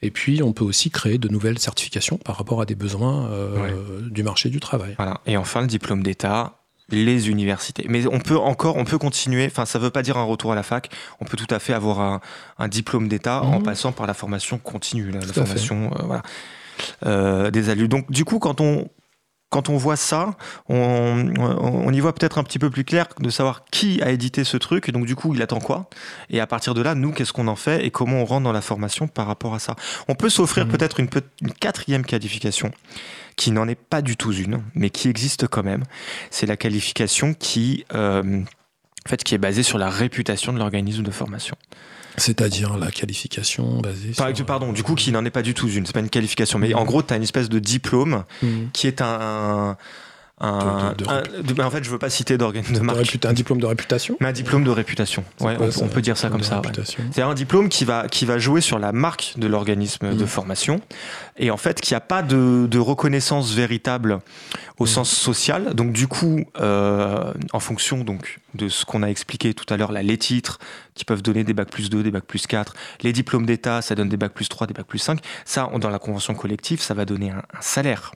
Et puis, on peut aussi créer de nouvelles certifications par rapport à des besoins euh, du marché du travail. Voilà. Et enfin, le diplôme d'État, les universités. Mais on peut encore, on peut continuer. Enfin, ça ne veut pas dire un retour à la fac. On peut tout à fait avoir un, diplôme d'État en mhm. passant par la formation continue, la, formation, euh, voilà, euh, des adultes. Donc, du coup, quand on quand on voit ça, on, y voit peut-être un petit peu plus clair de savoir qui a édité ce truc, et donc du coup, il attend quoi Et à partir de là, nous, qu'est-ce qu'on en fait et comment on rentre dans la formation par rapport à ça On peut s'offrir mhm. peut-être une, quatrième qualification qui n'en est pas du tout une, mais qui existe quand même. C'est la qualification qui, euh, en fait, qui est basée sur la réputation de l'organisme de formation. C'est-à-dire la qualification basée sur... Pardon, du coup, qui n'en est pas du tout une. C'est pas une qualification, mais en gros, tu as une espèce de diplôme mmh. qui est un, un, en fait, je veux pas citer d'organe de marque. Un diplôme de réputation Mais un diplôme de réputation. Ouais, on, peut dire ça comme ça. C'est un diplôme qui va, qui va jouer sur la marque de l'organisme de mm. formation et en fait qui a pas de, reconnaissance véritable au mm. sens social. Donc du coup, euh, en fonction donc de ce qu'on a expliqué tout à l'heure, là, les titres qui peuvent donner des bacs plus 2, des bacs plus 4, les diplômes d'État, ça donne des bacs plus 3, des bacs plus 5. Ça, dans la convention collective, ça va donner un, un salaire.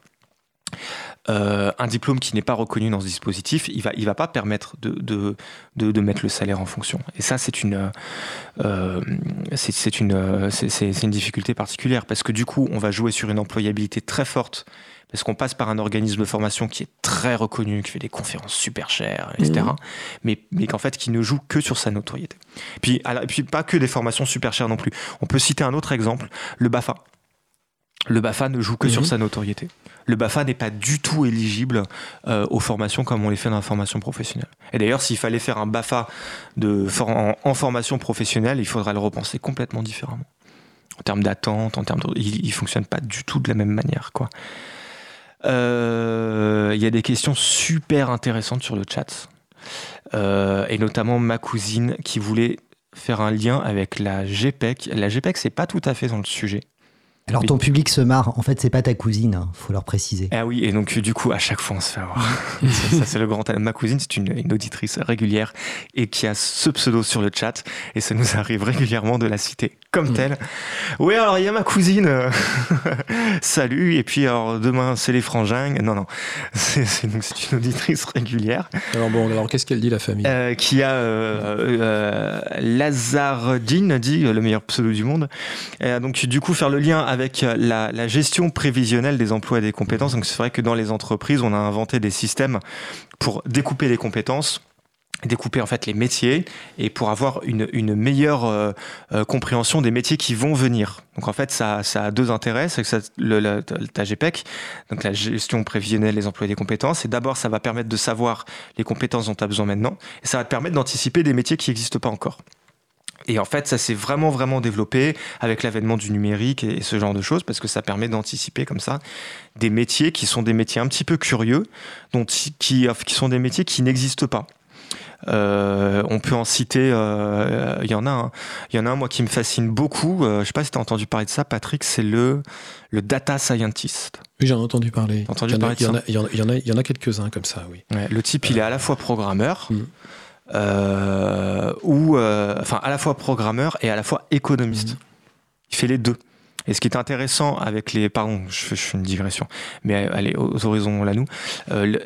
Euh, un diplôme qui n'est pas reconnu dans ce dispositif, il va, il va pas permettre de, de, de, mettre le salaire en fonction. Et ça, c'est une, euh, c'est une, une difficulté particulière parce que du coup, on va jouer sur une employabilité très forte parce qu'on passe par un organisme de formation qui est très reconnu, qui fait des conférences super chères, etc. Mmh. Mais, mais qu'en fait, qui ne joue que sur sa notoriété. Puis, puis pas que des formations super chères non plus. On peut citer un autre exemple, le BAFA. Le BAFA ne joue que sur mmh. sa notoriété le BAFA n'est pas du tout éligible euh, aux formations comme on les fait dans la formation professionnelle. Et d'ailleurs, s'il fallait faire un BAFA de, en, formation professionnelle, il faudrait le repenser complètement différemment. En termes d'attente, en termes il, ne fonctionne pas du tout de la même manière, quoi. Euh, il y a des questions super intéressantes sur le chat, euh, et notamment ma cousine qui voulait faire un lien avec la GPEC. La GPEC, c'est pas tout à fait dans le sujet. Alors ton public se marre, en fait c'est pas ta cousine, hein, faut leur préciser. Ah oui, et donc du coup à chaque fois on se fait avoir. ça, c'est le grand Ma cousine c'est une, auditrice régulière et qui a ce pseudo sur le chat et ça nous arrive régulièrement de la citer comme mm. telle. Oui alors il y a ma cousine, salut, et puis alors demain c'est les frangins. Non non, c'est une, une auditrice régulière. Alors bon, alors qu'est-ce qu'elle dit la famille? Euh, Qui a euh, euh, Lazardine dit le meilleur pseudo du monde. Et, donc du coup faire le lien avec euh, la, gestion prévisionnelle des emplois et des compétences. Donc c'est vrai que dans les entreprises, on a inventé des systèmes pour découper les compétences découper en fait les métiers et pour avoir une, meilleure euh, euh, compréhension des métiers qui vont venir. Donc en fait ça, a deux intérêts, c'est que le, GPEC, donc la gestion prévisionnelle des emplois et des compétences, et d'abord ça va permettre de savoir les compétences dont tu as besoin maintenant, et ça va te permettre d'anticiper des métiers qui n'existent pas encore. Et en fait, ça s'est vraiment, vraiment développé avec l'avènement du numérique et, ce genre de choses, parce que ça permet d'anticiper comme ça des métiers qui sont des métiers un petit peu curieux, dont, qui, qui sont des métiers qui n'existent pas. Euh, on peut en citer, euh, il y en a un, il y en a un moi qui me fascine beaucoup. Euh, je sais pas si tu as entendu parler de ça, Patrick. C'est le le data scientist. Oui, j'en ai entendu parler. Entendu il, y en a, il, y en a, il y en a, il y en a quelques-uns comme ça, oui. le type, il est à la fois programmeur. Mm. Euh, ou euh, enfin à la fois programmeur et à la fois économiste. Mhm. Il fait les deux. Et ce qui est intéressant avec les, pardon, je fais, une digression, mais allez aux horizons là nous, euh,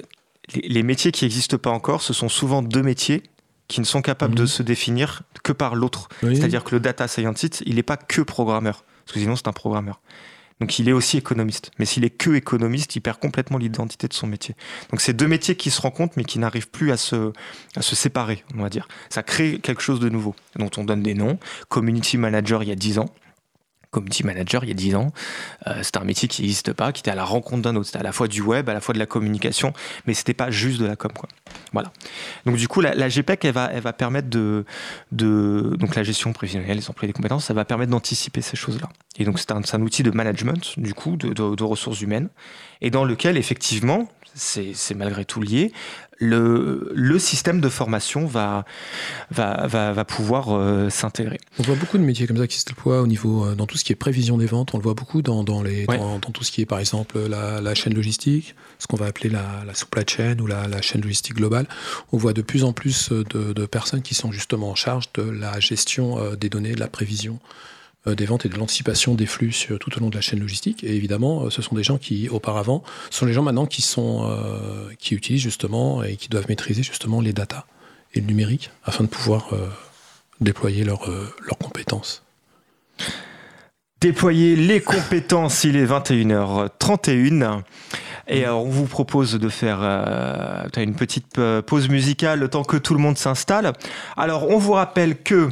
les, métiers qui n'existent pas encore, ce sont souvent deux métiers qui ne sont capables de mhm. se définir que par l'autre. C'est-à-dire que le data scientist, il n'est pas que programmeur, parce que sinon c'est un programmeur. Donc il est aussi économiste. Mais s'il est que économiste, il perd complètement l'identité de son métier. Donc c'est deux métiers qui se rencontrent mais qui n'arrivent plus à se, à se séparer, on va dire. Ça crée quelque chose de nouveau, dont on donne des noms. Community manager il y a 10 ans. Community manager il y a 10 ans. c'était un métier qui n'existe pas, qui était à la rencontre d'un autre. C'était à la fois du web, à la fois de la communication, mais c'était pas juste de la com. Quoi. Voilà. Donc du coup, la, GPEC, elle va, elle va permettre de, de, donc la gestion prévisionnelle, les emplois des compétences, ça va permettre d'anticiper ces choses-là. Et donc c'est un, un, outil de management, du coup, de, de ressources humaines, et dans lequel effectivement, c'est malgré tout lié, le, le, système de formation va, va, va, va pouvoir euh, s'intégrer. On voit beaucoup de métiers comme ça qui se déploient au niveau, euh, dans tout ce qui est prévision des ventes, on le voit beaucoup dans, dans, les, ouais. dans, dans tout ce qui est par exemple la, la chaîne logistique, ce qu'on va appeler la, la supply chain ou la, la, chaîne logistique globale. On voit de plus en plus de, de, personnes qui sont justement en charge de la gestion euh, des données, de la prévision euh, des ventes et de l'anticipation des flux sur, tout au long de la chaîne logistique. Et évidemment, euh, ce sont des gens qui, auparavant, sont les gens maintenant qui sont, euh, qui utilisent justement et qui doivent maîtriser justement les data et le numérique afin de pouvoir euh, déployer leurs leur compétences. Déployer les compétences, il est 21h31. Et on vous propose de faire euh, une petite pause musicale le temps que tout le monde s'installe. Alors, on vous rappelle que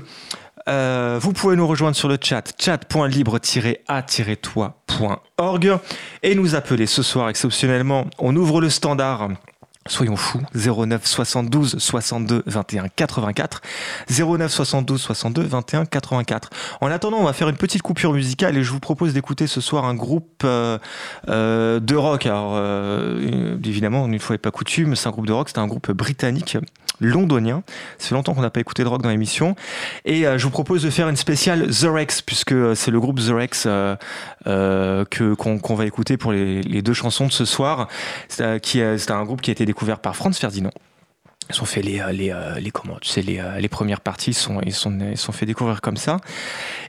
euh, vous pouvez nous rejoindre sur le chat chat.libre-a-toi.org et nous appeler ce soir exceptionnellement. On ouvre le standard Soyons fous, 09 72 62 21 84, 09 72 62 21 84. En attendant, on va faire une petite coupure musicale et je vous propose d'écouter ce soir un groupe euh, euh, de rock. Alors, évidemment, une fois n'est pas coutume, c'est un groupe de rock, c'est un groupe britannique, londonien. Ça fait longtemps qu'on n'a pas écouté de rock dans l'émission. Et euh, je vous propose de faire une spéciale The Rex, puisque c'est le groupe The Rex euh, que qu'on qu va écouter pour les, deux chansons de ce soir. C'est un groupe qui a été découvert par Franz Ferdinand. Ils ont fait les, les, les comment les, les premières parties sont ils sont ils sont fait découvrir comme ça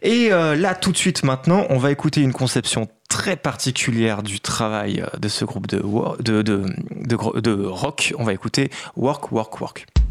et euh, là tout de suite maintenant on va écouter une conception très particulière du travail de ce groupe de, de, de, de rock on va écouter Work Work Work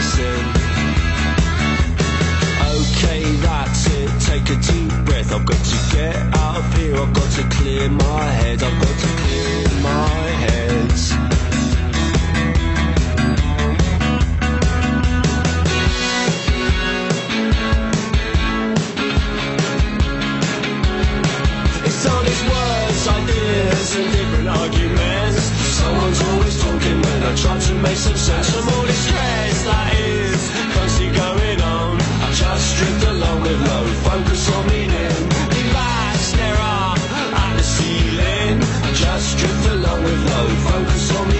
in Okay, that's it. Take a deep breath. I've got to get out of here. I've got to clear my head. I've got to clear my head ideas and different arguments. Someone's always talking when I try to make some sense from all the stress focus or the ceiling. Just drift along with no focus on me.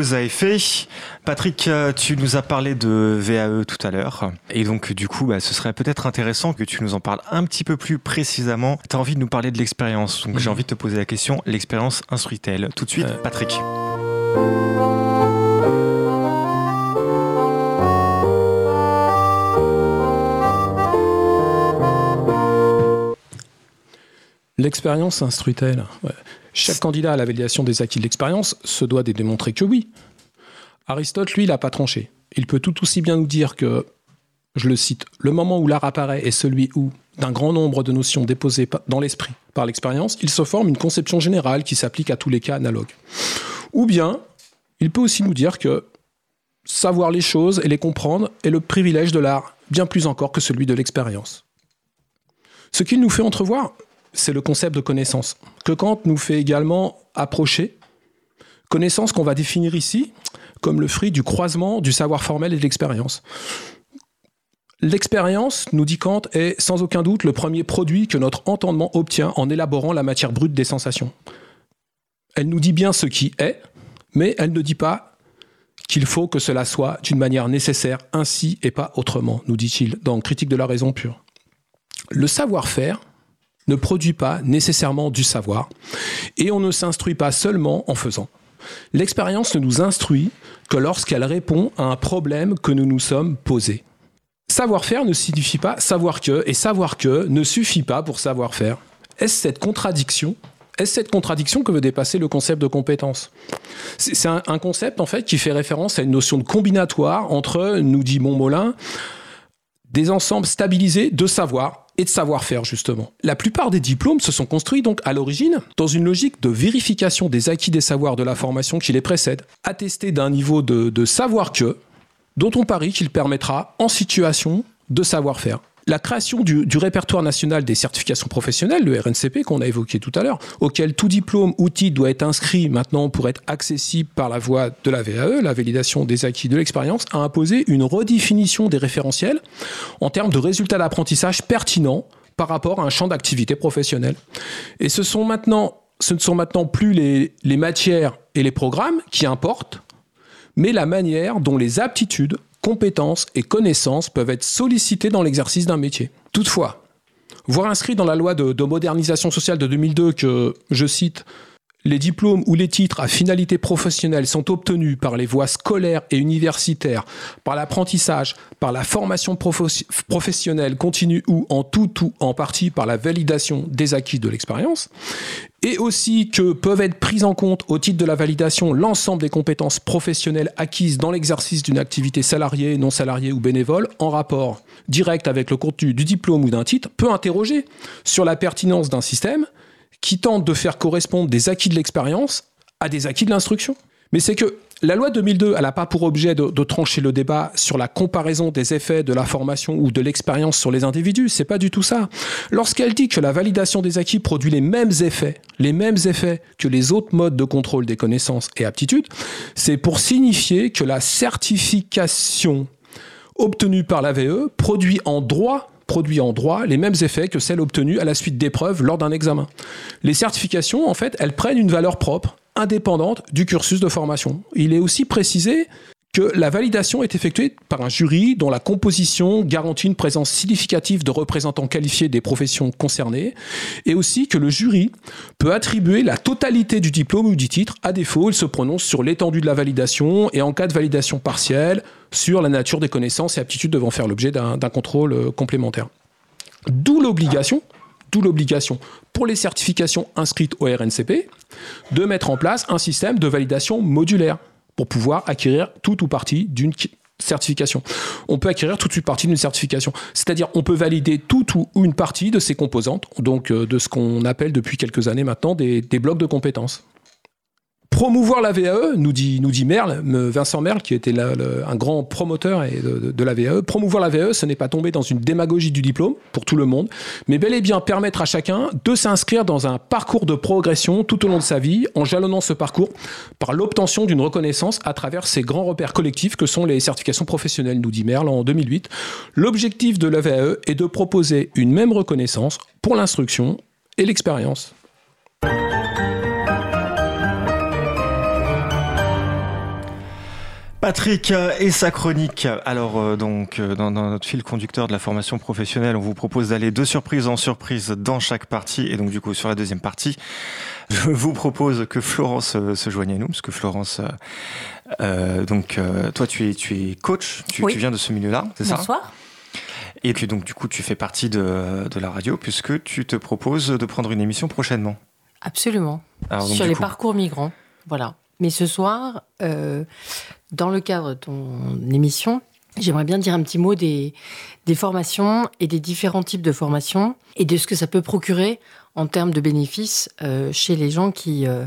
Cause à effet. Patrick, euh, tu nous as parlé de VAE tout à l'heure. Et donc, du coup, bah, ce serait peut-être intéressant que tu nous en parles un petit peu plus précisément. Tu as envie de nous parler de l'expérience. Donc, j'ai envie de te poser la question l'expérience instruit-elle? Tout de suite. Patrick. L'expérience instruit-elle. Chaque candidat à la validation des acquis de l'expérience se doit de démontrer que oui. Aristote, lui, il n'a pas tranché. Il peut tout aussi bien nous dire que, je le cite, le moment où l'art apparaît est celui où, d'un grand nombre de notions déposées dans l'esprit par l'expérience, il se forme une conception générale qui s'applique à tous les cas analogues. Ou bien, il peut aussi nous dire que savoir les choses et les comprendre est le privilège de l'art, bien plus encore que celui de l'expérience. Ce qu'il nous fait entrevoir, c'est le concept de connaissance, que Kant nous fait également approcher. Connaissance qu'on va définir ici comme le fruit du croisement du savoir formel et de l'expérience. L'expérience, nous dit Kant, est sans aucun doute le premier produit que notre entendement obtient en élaborant la matière brute des sensations. Elle nous dit bien ce qui est, mais elle ne dit pas qu'il faut que cela soit d'une manière nécessaire ainsi et pas autrement, nous dit-il dans Critique de la raison pure. Le savoir-faire ne produit pas nécessairement du savoir, et on ne s'instruit pas seulement en faisant. L'expérience ne nous instruit que lorsqu'elle répond à un problème que nous nous sommes posés. Savoir-faire ne signifie pas savoir que, et savoir que ne suffit pas pour savoir-faire. Est-ce cette contradiction Est-ce cette contradiction que veut dépasser le concept de compétence? C'est un concept en fait qui fait référence à une notion de combinatoire entre, nous dit Montmolin, des ensembles stabilisés de savoir et de savoir-faire justement. La plupart des diplômes se sont construits donc à l'origine dans une logique de vérification des acquis des savoirs de la formation qui les précède, attestés d'un niveau de, de savoir que, dont on parie qu'il permettra en situation de savoir-faire. La création du, répertoire national des certifications professionnelles, le RNCP qu'on a évoqué tout à l'heure, auquel tout diplôme ou titre doit être inscrit maintenant pour être accessible par la voie de la VAE, la validation des acquis de l'expérience, a imposé une redéfinition des référentiels en termes de résultats d'apprentissage pertinents par rapport à un champ d'activité professionnelle. Et ce, sont maintenant, ce ne sont maintenant plus les matières et les programmes qui importent, mais la manière dont les aptitudes, compétences et connaissances peuvent être sollicitées dans l'exercice d'un métier. Toutefois, voir inscrit dans la loi de, de modernisation sociale de 2002 que, je cite, les diplômes ou les titres à finalité professionnelle sont obtenus par les voies scolaires et universitaires, par l'apprentissage, par la formation professionnelle continue ou en tout ou en partie par la validation des acquis de l'expérience, et aussi que peuvent être prises en compte au titre de la validation l'ensemble des compétences professionnelles acquises dans l'exercice d'une activité salariée, non salariée ou bénévole en rapport direct avec le contenu du diplôme ou d'un titre, peut interroger sur la pertinence d'un système qui tente de faire correspondre des acquis de l'expérience à des acquis de l'instruction. Mais c'est que la loi 2002, elle n'a pas pour objet de, trancher le débat sur la comparaison des effets de la formation ou de l'expérience sur les individus. C'est pas du tout ça. Lorsqu'elle dit que la validation des acquis produit les mêmes effets, les mêmes effets que les autres modes de contrôle des connaissances et aptitudes, c'est pour signifier que la certification obtenue par la VE produit en droit produit en droit les mêmes effets que celles obtenues à la suite d'épreuves lors d'un examen. Les certifications, en fait, elles prennent une valeur propre, indépendante du cursus de formation. Il est aussi précisé que la validation est effectuée par un jury dont la composition garantit une présence significative de représentants qualifiés des professions concernées, et aussi que le jury peut attribuer la totalité du diplôme ou du titre. À défaut, il se prononce sur l'étendue de la validation et en cas de validation partielle, sur la nature des connaissances et aptitudes devant faire l'objet d'un contrôle euh, complémentaire. D'où l'obligation, d'où l'obligation pour les certifications inscrites au RNCP de mettre en place un système de validation modulaire pour pouvoir acquérir tout ou partie d'une certification. On peut acquérir toute ou partie d'une certification. C'est-à-dire, on peut valider toute ou une partie de ses composantes, donc euh, de ce qu'on appelle depuis quelques années maintenant des blocs de compétences. Promouvoir la VAE, nous dit, Merle, me- Vincent Merle, qui était un grand promoteur de- de la VAE. Promouvoir la VAE, ce n'est pas tomber dans une démagogie du diplôme pour tout le monde, mais bel et bien permettre à chacun de s'inscrire dans un parcours de progression tout au long de sa vie, en jalonnant ce parcours par l'obtention d'une reconnaissance à travers ces grands repères collectifs que sont les certifications professionnelles, nous dit Merle en 2008. L'objectif de la VAE est de proposer une même reconnaissance pour l'instruction et l'expérience. Patrick euh, et sa chronique. Alors euh, donc euh, dans, dans notre fil conducteur de la formation professionnelle, on vous propose d'aller de surprise en surprise dans chaque partie et donc du coup sur la deuxième partie, je vous propose que Florence euh, se joigne à nous parce que Florence, donc toi tu es tu es coach, tu, Oui. tu viens de ce milieu-là, c'est ça? Bonsoir. Et puis donc du coup tu fais partie de, de la radio puisque tu te proposes de prendre une émission prochainement. Absolument. Alors, donc, Sur les coup, parcours migrants. Voilà. Mais ce soir, euh, dans le cadre de ton émission, j'aimerais bien dire un petit mot des, formations et des différents types de formations et de ce que ça peut procurer en termes de bénéfices euh, chez les gens qui, euh,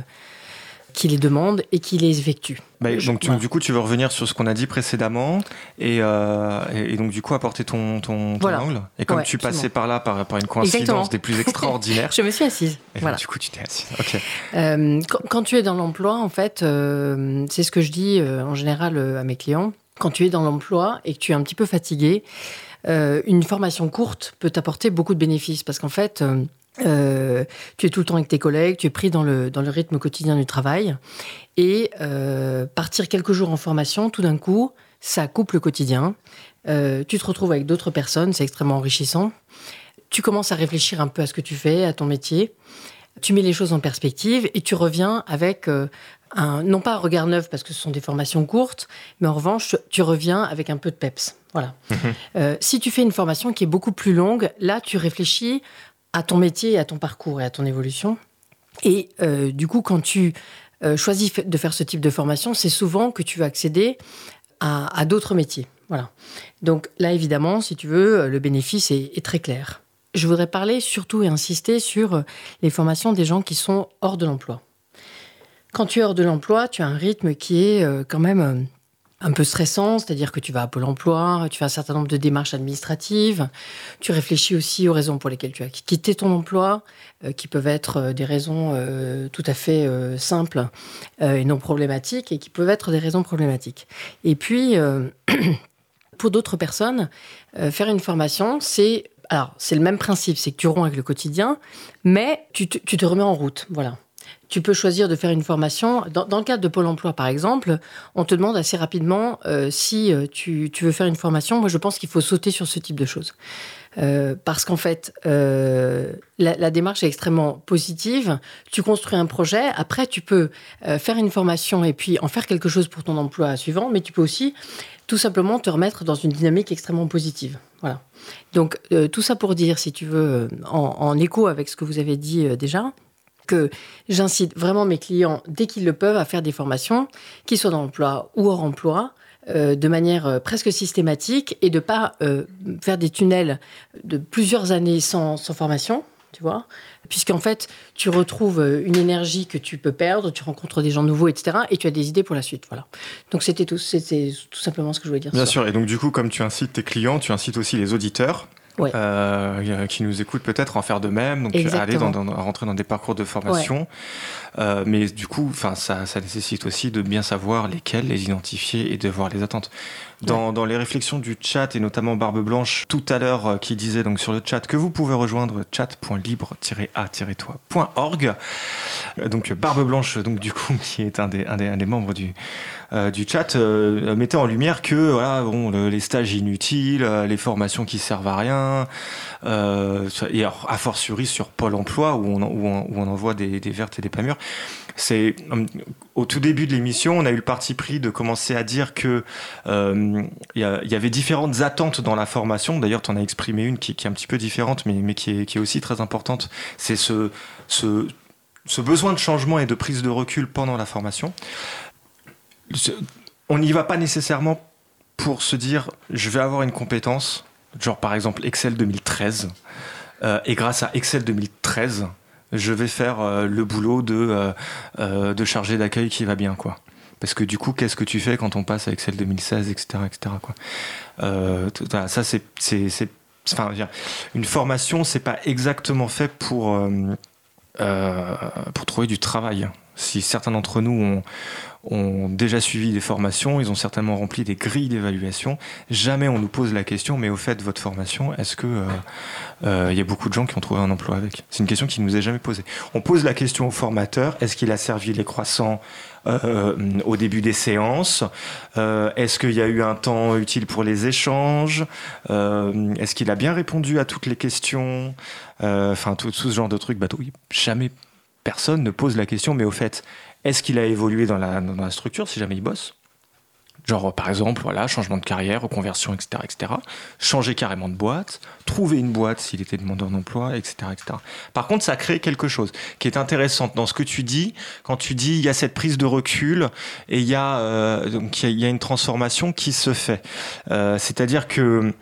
qui les demandent et qui les effectuent. Bah, donc tu- du coup, tu veux revenir sur ce qu'on a dit précédemment et, euh, et, et donc du coup apporter ton, ton, ton Voilà. angle. Et comme Ouais, tu passais absolument. par là par, par une coïncidence Exactement. des plus extraordinaires, Je me suis assise. et donc, Voilà. du coup tu t'es assis. Ok. Euh, quand, quand tu es dans l'emploi, en fait, euh, c'est ce que je dis euh, en général euh, à mes clients. Quand tu es dans l'emploi et que tu es un petit peu fatigué, euh, une formation courte peut t'apporter beaucoup de bénéfices parce qu'en fait, euh, tu es tout le temps avec tes collègues, tu es pris dans le, dans le rythme quotidien du travail. Et euh, partir quelques jours en formation, tout d'un coup, ça coupe le quotidien. Euh, tu te retrouves avec d'autres personnes, c'est extrêmement enrichissant. Tu commences à réfléchir un peu à ce que tu fais, à ton métier. Tu mets les choses en perspective et tu reviens avec un, non pas un regard neuf parce que ce sont des formations courtes, mais en revanche, tu reviens avec un peu de peps. Voilà. Euh, si tu fais une formation qui est beaucoup plus longue, là, tu réfléchis à ton métier, à ton parcours et à ton évolution. Et euh, du coup, quand tu euh, choisis de faire ce type de formation, c'est souvent que tu vas accéder à, d'autres métiers. Voilà. Donc là, évidemment, si tu veux, le bénéfice est, est très clair. Je voudrais parler surtout et insister sur euh, les formations des gens qui sont hors de l'emploi. Quand tu es hors de l'emploi, tu as un rythme qui est quand même un peu stressant, c'est-à-dire que tu vas à Pôle emploi, tu fais un certain nombre de démarches administratives, tu réfléchis aussi aux raisons pour lesquelles tu as quitté ton emploi, euh, qui peuvent être euh, des raisons euh, tout à fait simples et non problématiques, et qui peuvent être des raisons problématiques. Et puis, pour d'autres personnes, faire une formation, c'est alors c'est le même principe, c'est que tu romps avec le quotidien, mais tu te, tu te remets en route, voilà. Tu peux choisir de faire une formation. Dans, le cadre de Pôle Emploi, par exemple, on te demande assez rapidement euh, si euh, tu, veux faire une formation. Moi, je pense qu'il faut sauter sur ce type de choses. Euh, parce qu'en fait, la, démarche est extrêmement positive. Tu construis un projet. Après, tu peux faire une formation et puis en faire quelque chose pour ton emploi suivant. Mais tu peux aussi tout simplement te remettre dans une dynamique extrêmement positive. Voilà. Donc, tout ça pour dire, si tu veux, en, écho avec ce que vous avez dit déjà, que j'incite vraiment mes clients, dès qu'ils le peuvent, à faire des formations, qu'ils soient dans l'emploi ou hors emploi, euh, de manière euh, presque systématique et de pas euh, faire des tunnels de plusieurs années sans, sans formation, tu vois, puisqu'en fait, tu retrouves une énergie que tu peux perdre, tu rencontres des gens nouveaux, etc., et tu as des idées pour la suite, voilà. Donc c'était tout, c'était tout simplement ce que je voulais dire. Bien sûr. Et donc du coup, comme tu incites tes clients, tu incites aussi les auditeurs. Ouais. euh, qui nous écoutent peut-être en faire de même, donc Exactement. aller dans, dans- rentrer dans des parcours de formation. Euh, mais du coup, enfin, ça, ça nécessite aussi de bien savoir lesquels, les identifier et de voir les attentes. Dans, dans les réflexions du chat et notamment Barbe Blanche tout à l'heure euh, qui disait donc sur le chat que vous pouvez rejoindre chat.libre-a-toi.org. Euh, Donc Barbe Blanche donc du coup qui est un des, un des, un des membres du, euh, du chat euh, mettait en lumière que voilà bon le- les stages inutiles, les formations qui servent à rien, euh, et alors, a fortiori sur Pôle Emploi où on, où on, où on envoie des, des vertes et des pas mûres. C'est hum, au tout début de l'émission, on a eu le parti pris de commencer à dire que euh, il il y avait différentes attentes dans la formation. D'ailleurs, tu en as exprimé une qui, est un petit peu différente, mais, qui, est, aussi très importante. C'est ce, besoin de changement et de prise de recul pendant la formation. On n'y va pas nécessairement pour se dire je vais avoir une compétence, genre par exemple Excel 2013, euh, et grâce à Excel 2013, je vais faire euh, le boulot de, euh, euh, de chargé d'accueil qui va bien, quoi. Parce que du coup, qu'est-ce que tu fais quand on passe à Excel 2016, etc., etc., quoi. Ça, c'est, enfin, une formation, c'est pas exactement fait pour, pour trouver du travail. Si certains d'entre nous ont, ont déjà suivi des formations, ils ont certainement rempli des grilles d'évaluation. Jamais on nous pose la question, mais au fait, votre formation, est-ce que euh, euh, il y a beaucoup de gens qui ont trouvé un emploi avec? C'est une question qui nous est jamais posée. On pose la question au formateur est-ce qu'il a servi les croissants euh, au début des séances? Est-ce qu'il y a eu un temps utile pour les échanges? Est-ce qu'il a bien répondu à toutes les questions? Enfin, tout, tout ce genre de trucs. Bah, oui, jamais personne ne pose la question, mais au fait, est-ce qu'il a évolué dans la, structure si jamais il bosse? Genre, par exemple, voilà, changement de carrière, reconversion, etc., etc. Changer carrément de boîte, trouver une boîte s'il était demandeur d'emploi, etc., etc. Par contre, ça crée quelque chose qui est intéressant dans ce que tu dis. Quand tu dis, il y a cette prise de recul et il y a, euh, donc, il y a, il y a une transformation qui se fait. Euh, C'est-à-dire que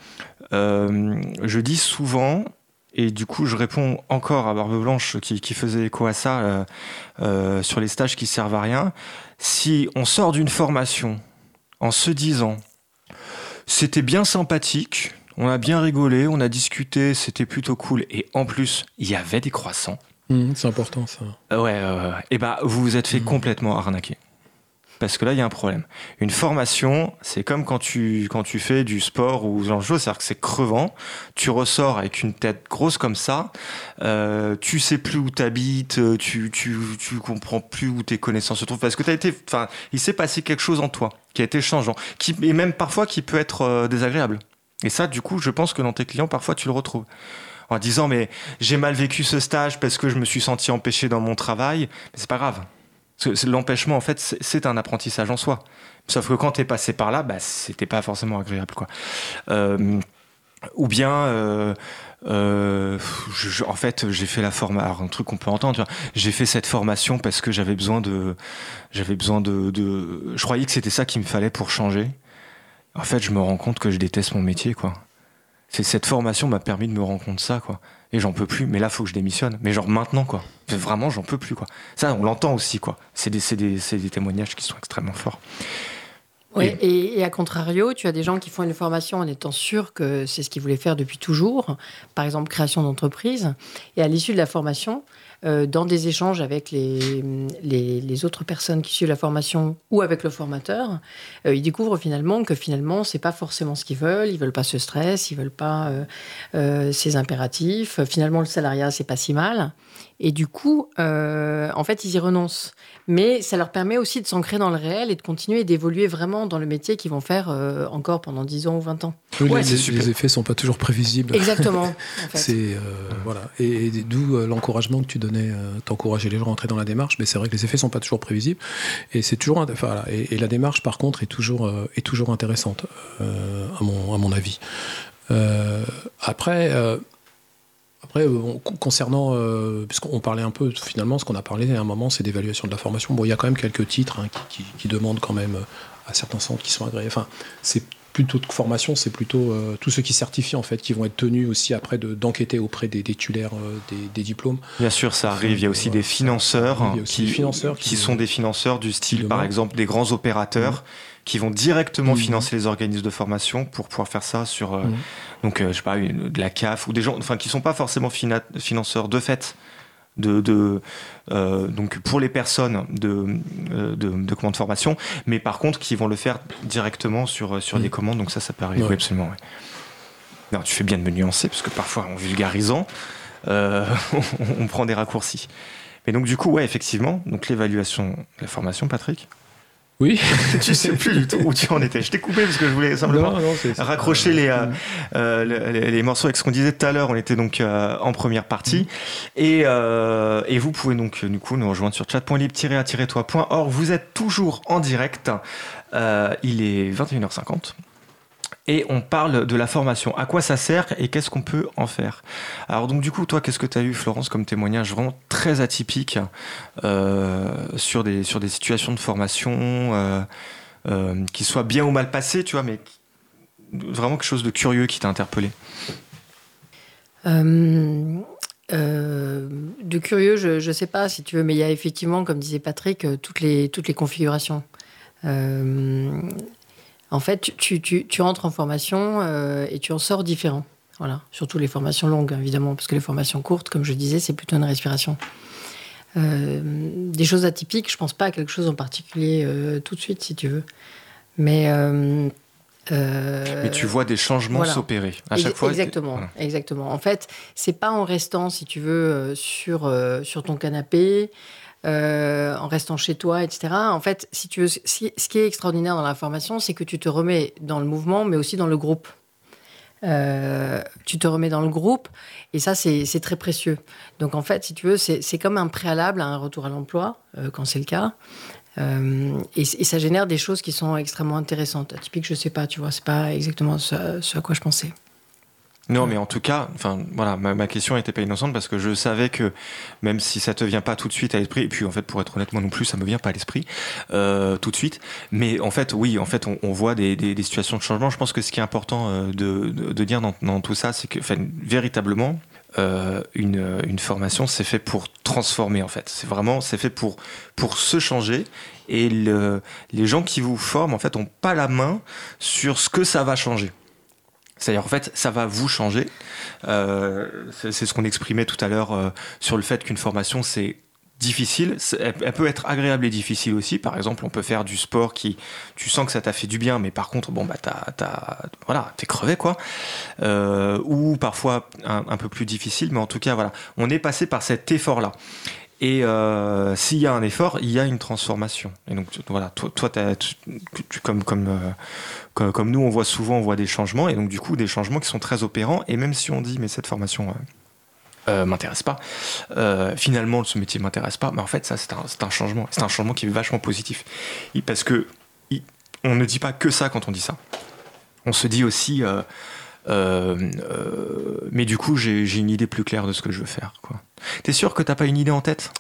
euh, je dis souvent, et du coup, je réponds encore à Barbe Blanche qui, qui faisait écho à ça euh, euh, sur les stages qui servent à rien. Si on sort d'une formation en se disant c'était bien sympathique, on a bien rigolé, on a discuté, c'était plutôt cool, et en plus, il y avait des croissants. Hum, c'est important ça. Ouais, euh, et bah, vous vous êtes fait complètement arnaquer. Parce que là, il y a un problème. Une formation, c'est comme quand tu, quand tu fais du sport ou genre de choses, c'est-à-dire que c'est crevant. Tu ressors avec une tête grosse comme ça, euh, tu sais plus où t'habites, euh, tu, tu, tu comprends plus où tes connaissances se trouvent. Parce que t'as été, enfin, il s'est passé quelque chose en toi qui a été changeant, qui, et même parfois qui peut être euh, désagréable. Et ça, du coup, je pense que dans tes clients, parfois, tu le retrouves. En disant, mais j'ai mal vécu ce stage parce que je me suis senti empêché dans mon travail. Mais c'est pas grave. L'empêchement, en fait, c'est- un apprentissage en soi. Sauf que quand t'es passé par là, bah, c'était pas forcément agréable, quoi. Euh, ou bien, euh, euh, en fait, j'ai fait la formation. Un truc qu'on peut entendre, j'ai fait cette formation parce que j'avais besoin de, j'avais besoin de, je croyais que c'était ça qu'il me fallait pour changer. En fait, je me rends compte que je déteste mon métier, quoi. Cette formation m'a permis de me rendre compte de ça, quoi. Et j'en peux plus. Mais là, faut que je démissionne. Mais genre maintenant, quoi. Vraiment, j'en peux plus, quoi. Ça, on l'entend aussi, quoi. C'est des, des, c'est des témoignages qui sont extrêmement forts. Oui, et, et à contrario, tu as des gens qui font une formation en étant sûrs que c'est ce qu'ils voulaient faire depuis toujours, par exemple création d'entreprise, et à l'issue de la formation, euh, dans des échanges avec les, les, autres personnes qui suivent la formation ou avec le formateur, euh, ils découvrent finalement que finalement c'est pas forcément ce qu'ils veulent, ils veulent pas ce stress, ils veulent pas euh, ces impératifs. Finalement, le salariat c'est pas si mal, et du coup, en fait, ils y renoncent. Mais ça leur permet aussi de s'ancrer dans le réel et de continuer d'évoluer vraiment dans le métier qu'ils vont faire euh, encore pendant 10 ans ou 20 ans. Oui, Ouais, les, c'est les- super. les effets sont pas toujours prévisible. Exactement. en fait. C'est euh, voilà et, et d'où euh, l'encouragement que tu donnais, euh, t'encourager les gens à rentrer dans la démarche. Mais c'est vrai que les effets sont pas toujours prévisibles et c'est toujours enfin, voilà. et, et la démarche par contre est toujours euh, est toujours intéressante euh, à mon à mon avis. Euh, après. Après, euh, bon, concernant, euh, puisqu'on parlait un peu, finalement, ce qu'on a parlé à un moment, c'est d'évaluation de la formation. Bon, il y a quand même quelques titres hein, qui, qui- qui demandent quand même euh, à certains centres qui sont agréés. Enfin, c'est plutôt de formation, c'est plutôt euh, tous ceux qui certifient en fait, qui vont être tenus aussi après de- d'enquêter auprès des, des titulaires euh, des, des diplômes. Bien sûr, ça arrive. Il y a aussi des financeurs, ça arrive. Il y a aussi qui, des financeurs qui sont des financeurs du style, par exemple, des grands opérateurs qui vont directement Mhm. financer les organismes de formation pour pouvoir faire ça sur, euh, Mhm. donc, euh, je sais pas, une- de la CAF ou des gens, enfin, qui sont pas forcément fina- financeurs de fait. de, de euh, donc pour les personnes de, euh, de, de commandes de formation, mais par contre qui vont le faire directement sur, sur Mm. des commandes. Donc ça, ça peut arriver Ouais. oui, absolument. ouais. Non, tu fais bien de me nuancer parce que parfois en vulgarisant, euh, on, on prend des raccourcis. Mais donc du coup, ouais, effectivement, donc l'évaluation, la formation, Patrick. Oui. tu sais plus du tout où tu en étais. Je t'ai coupé parce que je voulais simplement Non, non, raccrocher les, euh, Mm. euh, le- les, les morceaux avec ce qu'on disait tout à l'heure. On était donc euh, en première partie. Et, euh, et vous pouvez donc du coup nous rejoindre sur chat.lib-toi.org. Vous êtes toujours en direct. Il est 21h50. Et on parle de la formation. À quoi ça sert et qu'est-ce qu'on peut en faire? Alors donc du coup, toi, qu'est-ce que tu as eu, Florence, comme témoignage vraiment très atypique euh, sur, des, sur des situations de formation euh, euh, qui soient bien ou mal passées, tu vois, mais vraiment quelque chose de curieux qui t'a interpellé? Euh, de curieux, je ne sais pas si tu veux, mais il y a effectivement, comme disait Patrick, toutes les, toutes les configurations. En fait, tu, tu, tu, tu entres en formation euh, et tu en sors différent. Voilà. Surtout les formations longues, évidemment, parce que les formations courtes, comme je disais, c'est plutôt une respiration. Euh, des choses atypiques, je pense pas à quelque chose en particulier euh, tout de suite, si tu veux. Mais. euh, Mais tu vois des changements voilà. s'opérer à chaque fois. Exactement, Voilà. exactement. En fait, c'est pas en restant, si tu veux, sur, sur ton canapé, euh, en restant chez toi, etc. En fait, si tu veux, qui ce qui est extraordinaire dans la formation, c'est que tu te remets dans le mouvement, mais aussi dans le groupe. Euh, tu te remets dans le groupe et ça c'est très précieux. Donc en fait, si tu veux, c'est comme un préalable à un retour à l'emploi euh, quand c'est le cas. Et, et ça génère des choses qui sont extrêmement intéressantes. Typique, je sais pas, tu vois, c'est pas exactement ce, ce à quoi je pensais. Non, mais en tout cas, enfin voilà, ma, ma question n'était pas innocente parce que je savais que même si ça te vient pas tout de suite à l'esprit, et puis en fait pour être honnête moi non plus ça me vient pas à l'esprit euh, tout de suite, mais en fait oui, en fait on, on voit des, des- des situations de changement. Je pense que ce qui est important euh, de, de- de dire dans, dans tout ça, c'est que enfin, véritablement euh, une, une formation c'est fait pour transformer en fait. C'est vraiment c'est fait pour pour se changer et le, les gens qui vous forment en fait ont pas la main sur ce que ça va changer. C'est-à-dire, en fait, ça va vous changer. Euh, c'est ce qu'on exprimait tout à l'heure euh, sur le fait qu'une formation, c'est difficile. Elle, peut être agréable et difficile aussi. Par exemple, on peut faire du sport qui, tu sens que ça t'a fait du bien, mais par contre, bon, bah, t'as, t'as- voilà, t'es crevé, quoi. Euh, ou parfois un peu plus difficile, mais en tout cas, voilà, on est passé par cet effort-là. Et euh, s'il y a un effort, il y a une transformation. Et donc voilà, toi, tu, comme, comme, euh, comme, nous, on voit souvent, on voit des changements, et donc du coup des changements qui sont très opérants. Et même si on dit, mais cette formation euh, euh, m'intéresse pas, finalement ce métier m'intéresse pas, mais en fait c'est un, un changement, c'est un changement qui est vachement positif, parce que on ne dit pas que ça quand on dit ça. On se dit aussi, mais du coup j'ai une idée plus claire de ce que je veux faire. T'es sûr que t'as pas une idée en tête?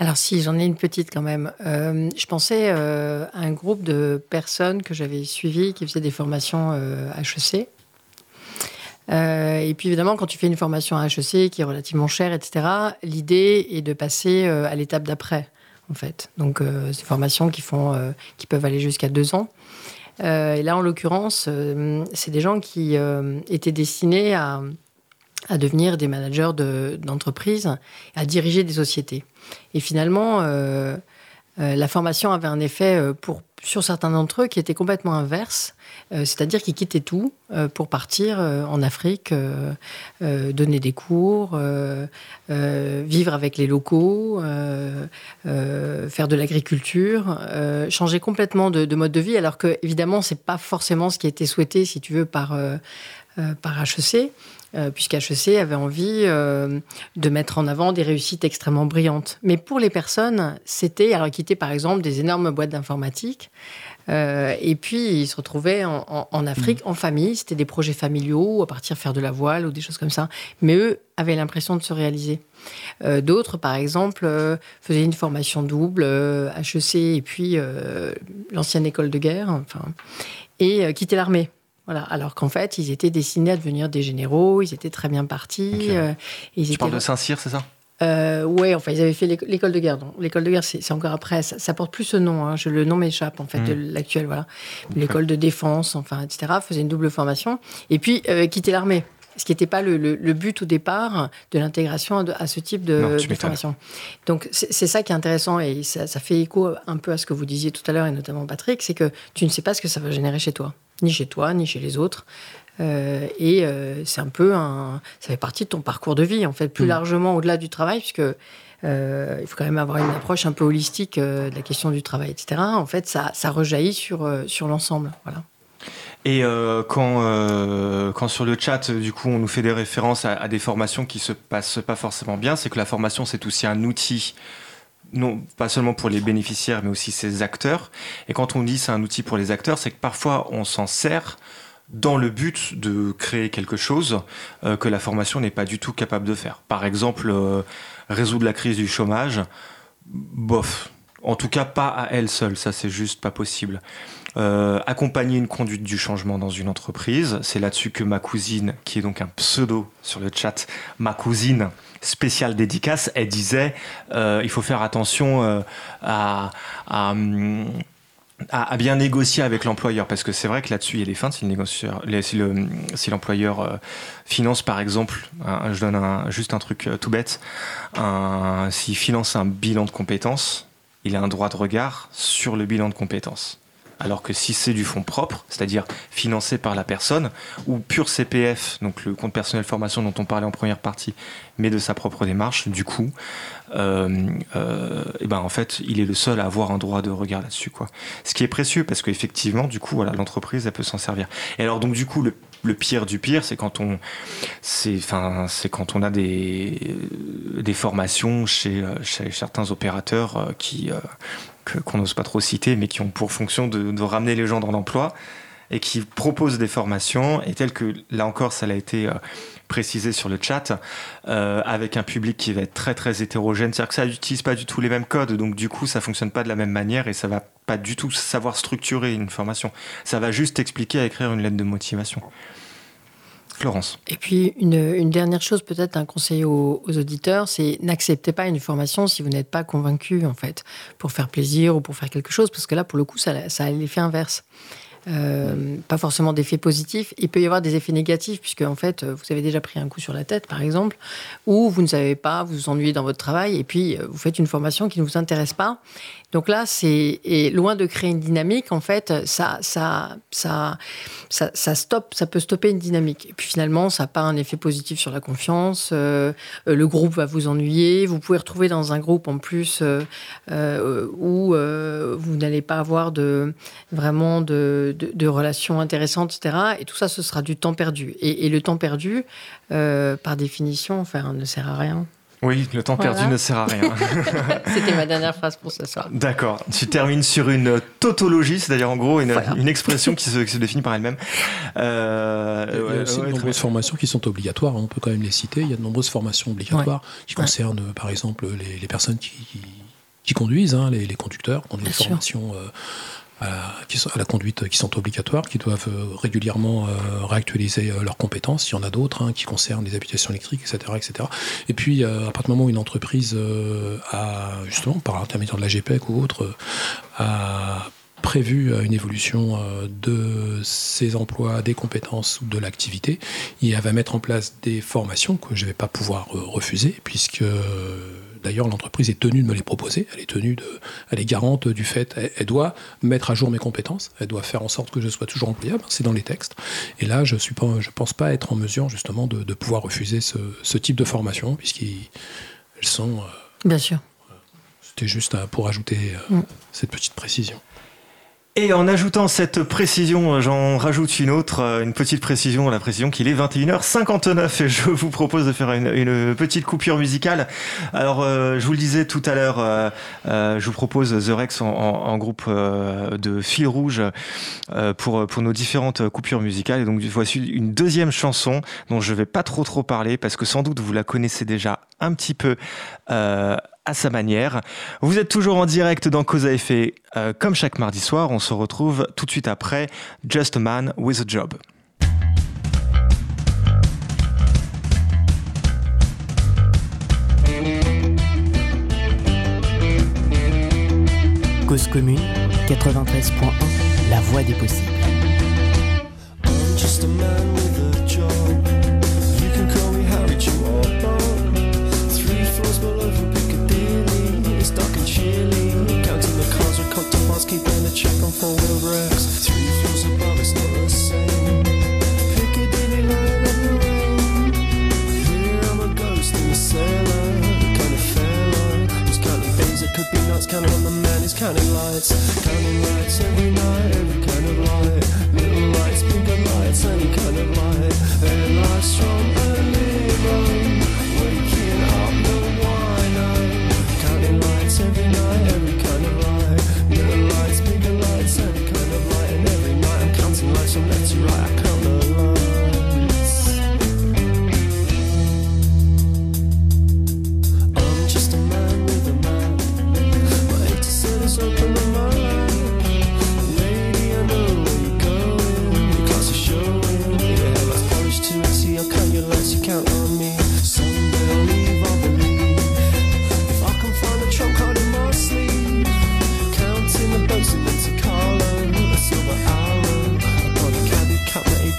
Alors si, j'en ai une petite quand même. Euh, je pensais euh, à un groupe de personnes que j'avais suivies qui faisaient des formations euh, HEC. Euh, et puis évidemment, quand tu fais une formation à HEC qui est relativement chère, etc., l'idée est de passer euh, à l'étape d'après, en fait. Donc, euh, ces formations qui, font, euh, qui peuvent aller jusqu'à deux ans. Euh, et là, en l'occurrence, euh, c'est des gens qui euh, étaient destinés à, devenir des managers de- d'entreprise, à diriger des sociétés. Et finalement, la formation avait un effet pour, sur certains d'entre eux qui était complètement inverse, euh, c'est-à-dire qu'ils quittaient tout euh, pour partir euh, en Afrique, donner des cours, vivre avec les locaux, faire de l'agriculture, changer complètement de, de mode de vie, alors que évidemment c'est pas forcément ce qui a été souhaité, si tu veux, par par HEC, euh, puisque HEC avait envie euh, de mettre en avant des réussites extrêmement brillantes. Mais pour les personnes, c'était, alors quittaient par exemple des énormes boîtes d'informatique, euh, et puis ils se retrouvaient en, Afrique, en famille, c'était des projets familiaux, à partir faire de la voile ou des choses comme ça, mais eux avaient l'impression de se réaliser. Euh, D'autres, par exemple, faisaient une formation double, HEC et puis l'ancienne école de guerre, enfin, et quittaient l'armée. Voilà, alors qu'en fait, ils étaient destinés à devenir des généraux, ils étaient très bien partis. Euh, ils Tu étaient... parles de Saint-Cyr, c'est ça? Euh, ouais, enfin, ils avaient fait l'éco- l'école de guerre. L'école de guerre, c'est encore après. Ça, ça porte plus ce nom. hein. Je, le nom m'échappe, en fait, Mm. de l'actuel. Voilà. L'école de défense, enfin, etc. Faisait une double formation. Et puis, euh, quitter l'armée. ce qui n'était pas le, le- le but au départ de l'intégration à, ce type de, Non, formation. Donc c'est c'est ça qui est intéressant et ça, ça fait écho un peu à ce que vous disiez tout à l'heure et notamment Patrick, c'est que tu ne sais pas ce que ça va générer chez toi, ni chez toi, ni chez les autres. Euh, et euh, c'est un peu un, ça fait partie de ton parcours de vie en fait, plus Mm. largement au-delà du travail, puisque euh, il faut quand même avoir une approche un peu holistique euh, de la question du travail, etc. En fait, ça, ça rejaillit sur, sur l'ensemble. Voilà. Et euh, quand, euh, quand sur le chat, du coup, on nous fait des références à, à des formations qui se passent pas forcément bien, c'est que la formation, c'est aussi un outil, non pas seulement pour les bénéficiaires, mais aussi ses acteurs. Et quand on dit c'est un outil pour les acteurs, c'est que parfois on s'en sert dans le but de créer quelque chose euh, que la formation n'est pas du tout capable de faire. Par exemple, euh, résoudre la crise du chômage, bof. En tout cas, pas à elle seule, ça c'est juste pas possible. Euh, accompagner une conduite du changement dans une entreprise. C'est là-dessus que ma cousine, qui est donc un pseudo sur le chat, ma cousine spéciale dédicace, elle disait euh, il faut faire attention euh, hum, à- à bien négocier avec l'employeur. Parce que c'est vrai que là-dessus il y a des feintes. Si l'employeur euh, finance par exemple je donne juste un truc euh, tout bête s'il finance un bilan de compétences il a un droit de regard sur le bilan de compétences alors que si c'est du fonds propre, c'est-à-dire financé par la personne, ou pur CPF, donc le compte personnel formation dont on parlait en première partie, mais de sa propre démarche, du coup, euh, euh, et ben en fait, il est le seul à avoir un droit de regard là-dessus. Ce qui est précieux parce qu'effectivement, du coup, voilà, l'entreprise, elle peut s'en servir. Et alors, donc, du coup, le, pire du pire, c'est quand on, c'est, quand on a des, formations chez, euh, chez certains opérateurs qui, qu'on n'ose pas trop citer, mais qui ont pour fonction de, ramener les gens dans l'emploi et qui proposent des formations, et tel que là encore, ça l'a été euh, précisé sur le chat, euh, avec un public qui va être très très hétérogène, c'est-à-dire que ça n'utilise pas du tout les mêmes codes, donc du coup, ça fonctionne pas de la même manière et ça va pas du tout savoir structurer une formation. Ça va juste expliquer à écrire une lettre de motivation. Et puis, une, dernière chose, peut-être un conseil aux, aux auditeurs, c'est n'acceptez pas une formation si vous n'êtes pas convaincu, en fait, pour faire plaisir ou pour faire quelque chose, parce que là, pour le coup, ça, ça a l'effet inverse. Euh, pas forcément d'effets positifs. Il peut y avoir des effets négatifs, puisque en fait, vous avez déjà pris un coup sur la tête, par exemple, ou vous ne savez pas, vous vous ennuyez dans votre travail, et puis euh, vous faites une formation qui ne vous intéresse pas. Donc là, c'est loin de créer une dynamique, en fait, ça, ça, ça, ça, stoppe, ça peut stopper une dynamique. Et puis finalement, ça n'a pas un effet positif sur la confiance. euh, le groupe va vous ennuyer. Vous pouvez retrouver dans un groupe en plus euh, euh, où vous n'allez pas avoir de vraiment de, relations intéressantes, etc. Et tout ça, ce sera du temps perdu. Et, et le temps perdu, par définition, enfin, ne sert à rien. Oui, le temps Voilà. perdu ne sert à rien. C'était ma dernière phrase pour ce soir. D'accord. Tu termines sur une tautologie, c'est-à-dire en gros une, Voilà. une expression qui se, qui se définit par elle-même. Euh, Il y a ouais, aussi ouais, de nombreuses formations qui sont obligatoires, hein, on peut quand même les citer. Il y a de nombreuses formations obligatoires qui concernent, euh, par exemple, les, les personnes qui, qui conduisent, hein, les, les conducteurs, qui ont sûr. formations euh, à, à la conduite qui sont obligatoires, qui doivent euh, régulièrement euh, réactualiser euh, leurs compétences. Il y en a d'autres hein, qui concernent les habitations électriques, etc. etc. Et puis, à partir du moment où une entreprise a, justement, par l'intermédiaire de la GPEC ou autre, a prévu une évolution de ses emplois, des compétences ou de l'activité, et elle va mettre en place des formations que je ne vais pas pouvoir refuser, puisque d'ailleurs l'entreprise est tenue de me les proposer, elle est tenue de, elle est garante du fait, elle, elle doit mettre à jour mes compétences, elle doit faire en sorte que je sois toujours employable, c'est dans les textes. Et là, je ne je pense pas être en mesure justement de, de pouvoir refuser ce, ce type de formation, puisqu'elles sont... euh, Bien sûr. C'était juste euh, pour ajouter euh, Mm. cette petite précision. Et en ajoutant cette précision, j'en rajoute une autre, euh, une petite précision, la précision qu'il est 21h59 et je vous propose de faire une, petite coupure musicale. Alors, euh, je vous le disais tout à l'heure, euh, je vous propose The Rex en, groupe de fil rouge pour, pour nos différentes coupures musicales. Et donc, voici une deuxième chanson dont je vais pas trop trop parler parce que sans doute vous la connaissez déjà un petit peu à sa manière. Vous êtes toujours en direct dans Cause à effet. Euh, comme chaque mardi soir, on se retrouve tout de suite après Just a Man with a Job. Cause commune 93.1, la voix des possibles. counting on the man he's counting lights. Counting lights every night, every kind of light. Little lights, bigger lights, any kind of light. And life's strong.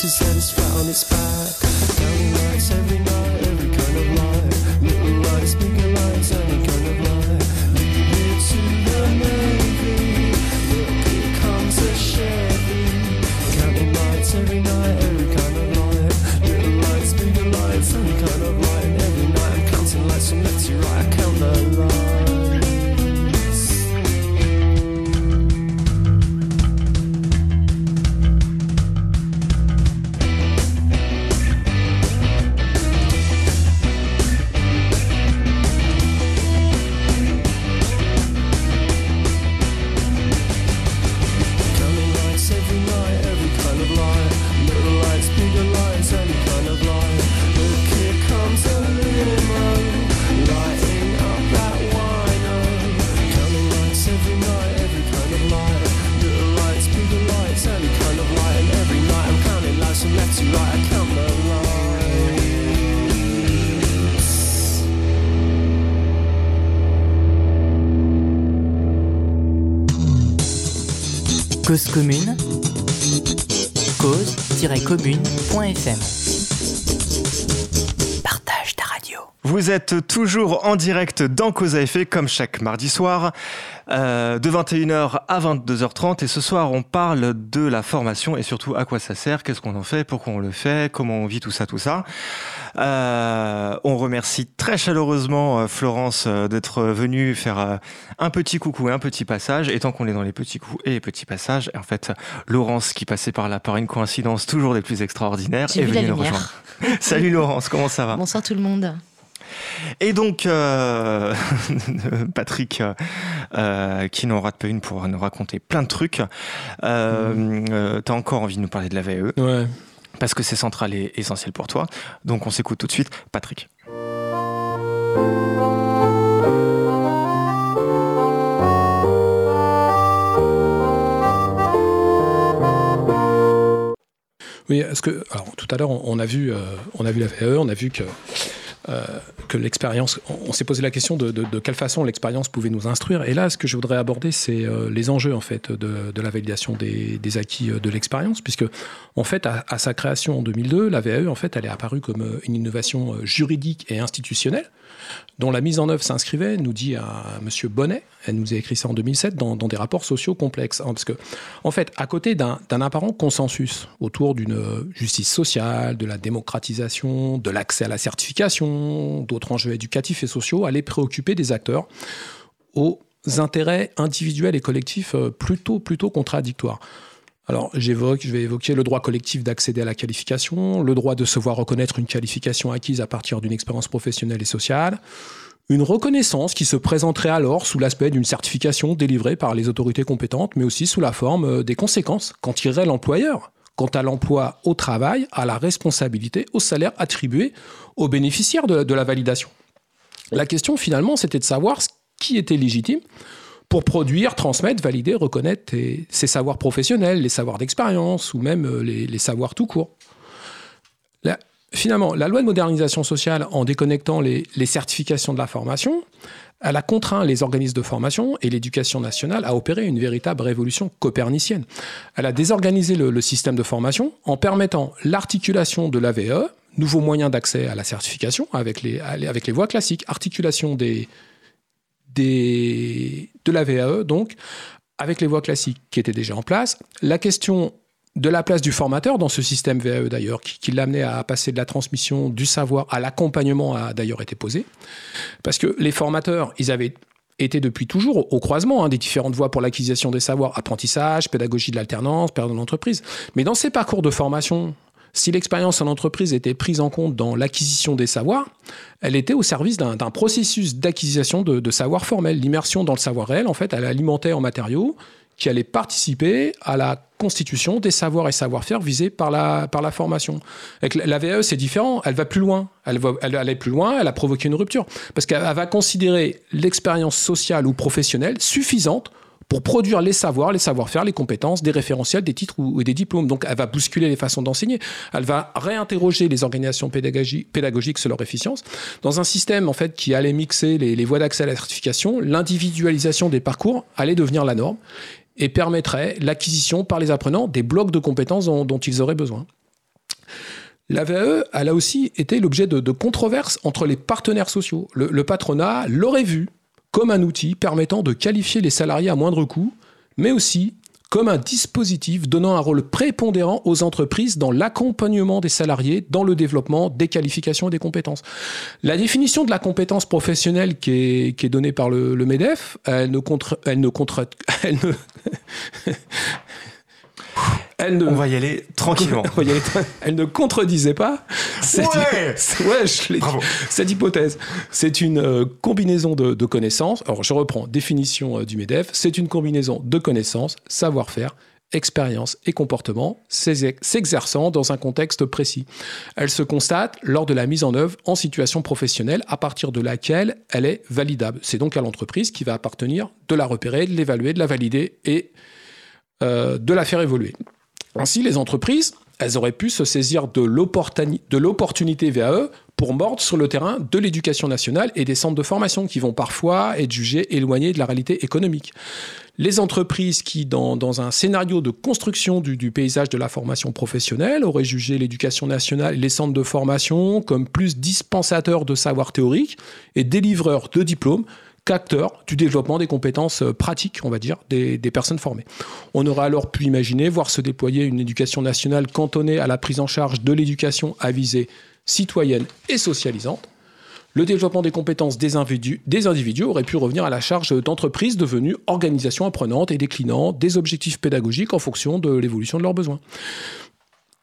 to satisfy on its spine. Commune, cause-commune.fm. Partage ta. Vous êtes toujours en direct dans Cause à effet, comme chaque mardi soir, euh, de 21h à 22h30. Et ce soir, on parle de la formation et surtout à quoi ça sert, qu'est-ce qu'on en fait, pourquoi on le fait, comment on vit tout ça, tout ça. Euh, on remercie très chaleureusement euh, Florence euh, d'être venue faire euh, un petit coucou et un petit passage. Et tant qu'on est dans les petits coups et les petits passages, en fait, Laurence, qui passait par là par une coïncidence toujours des plus extraordinaires, est venue nous rejoindre. Salut Laurence, comment ça va? Bonsoir tout le monde. Et donc, euh, Patrick, euh, qui n'en rate pas une pour nous raconter plein de trucs, euh, euh, t'as encore envie de nous parler de la VAE, Ouais. parce que c'est central et essentiel pour toi. Donc, on s'écoute tout de suite. Patrick. Oui, est-ce que alors tout à l'heure on, on a vu euh, on a vu la VAE, on a vu que euh, que l'expérience, on, s'est posé la question de, quelle façon l'expérience pouvait nous instruire. Et là, ce que je voudrais aborder, c'est euh, les enjeux en fait de, de la validation des, acquis euh, de l'expérience, puisque en fait, à, à sa création en 2002, la VAE en fait, elle est apparue comme euh, une innovation euh, juridique et institutionnelle dont la mise en œuvre s'inscrivait, nous dit Monsieur Bonnet, elle nous a écrit ça en 2007, dans, des rapports sociaux complexes. Hein, parce que, en fait, à côté d'un apparent consensus autour d'une euh, justice sociale, de la démocratisation, de l'accès à la certification, d'autres enjeux éducatifs et sociaux, allaient préoccuper des acteurs aux intérêts individuels et collectifs euh, plutôt, plutôt contradictoires. Alors, j'évoque, je vais évoquer le droit collectif d'accéder à la qualification, le droit de se voir reconnaître une qualification acquise à partir d'une expérience professionnelle et sociale, une reconnaissance qui se présenterait alors sous l'aspect d'une certification délivrée par les autorités compétentes, mais aussi sous la forme euh, des conséquences qu'en tirerait l'employeur quant à l'emploi au travail, à la responsabilité, au salaire attribué aux bénéficiaires de, de la validation. La question finalement, c'était de savoir ce qui était légitime pour produire, transmettre, valider, reconnaître ces savoirs professionnels, les savoirs d'expérience ou même euh, les, savoirs tout court. Finalement, la loi de modernisation sociale, en déconnectant les, certifications de la formation, elle a contraint les organismes de formation et l'éducation nationale à opérer une véritable révolution copernicienne. Elle a désorganisé le, système de formation en permettant l'articulation de l'AVE, nouveaux moyens d'accès à la certification avec les voies classiques, articulation des, de la VAE, donc, avec les voies classiques qui étaient déjà en place. La question de la place du formateur dans ce système VAE, d'ailleurs, qui, l'amenait à passer de la transmission du savoir à l'accompagnement, a d'ailleurs été posée. Parce que les formateurs, ils avaient était depuis toujours au croisement hein, des différentes voies pour l'acquisition des savoirs, apprentissage, pédagogie de l'alternance, période d'entreprise. Mais dans ces parcours de formation, si l'expérience en entreprise était prise en compte dans l'acquisition des savoirs, elle était au service d'un processus d'acquisition de, de savoir formel. L'immersion dans le savoir réel, en fait, elle alimentait en matériaux qui allaient participer à la constitution des savoirs et savoir-faire visés par la, par la formation. Avec la VAE, c'est différent. Elle va plus loin. Elle va elle, plus loin. Elle a provoqué une rupture. Parce qu'elle va considérer l'expérience sociale ou professionnelle suffisante pour produire les savoirs, les savoir-faire, les compétences, des référentiels, des titres ou, des diplômes. Donc elle va bousculer les façons d'enseigner. Elle va réinterroger les organisations pédagogiques sur leur efficience. Dans un système en fait qui allait mixer les, voies d'accès à la certification, l'individualisation des parcours allait devenir la norme et permettrait l'acquisition par les apprenants des blocs de compétences dont, ils auraient besoin. La VAE, elle a aussi été l'objet de, controverses entre les partenaires sociaux. le patronat l'aurait vu comme un outil permettant de qualifier les salariés à moindre coût, mais aussi comme un dispositif donnant un rôle prépondérant aux entreprises dans l'accompagnement des salariés dans le développement des qualifications et des compétences. La définition de la compétence professionnelle qui est, qui est donnée par le, le MEDEF, elle ne contre, elle ne contre, elle ne elle ne... On va y aller tranquillement. Elle ne contredisait pas cette, ouais ouais, cette hypothèse. C'est une euh, combinaison de, de, connaissances. Alors, je reprends définition euh, du MEDEF. C'est une combinaison de connaissances, savoir-faire, expérience et comportement s'exerçant dans un contexte précis. Elle se constate lors de la mise en œuvre en situation professionnelle à partir de laquelle elle est validable. C'est donc à l'entreprise qui va appartenir de la repérer, de l'évaluer, de la valider et euh, de la faire évoluer. Ainsi, les entreprises, elles auraient pu se saisir de l'opportunité VAE pour mordre sur le terrain de l'éducation nationale et des centres de formation qui vont parfois être jugés éloignés de la réalité économique. Les entreprises qui, dans, un scénario de construction du, paysage de la formation professionnelle, auraient jugé l'éducation nationale et les centres de formation comme plus dispensateurs de savoir théorique et délivreurs de diplômes qu'acteur du développement des compétences euh, pratiques, on va dire, des, personnes formées. On aurait alors pu imaginer voir se déployer une éducation nationale cantonnée à la prise en charge de l'éducation à visée citoyenne et socialisante. Le développement des compétences des individus, aurait pu revenir à la charge d'entreprises devenues organisations apprenantes et déclinant des objectifs pédagogiques en fonction de l'évolution de leurs besoins.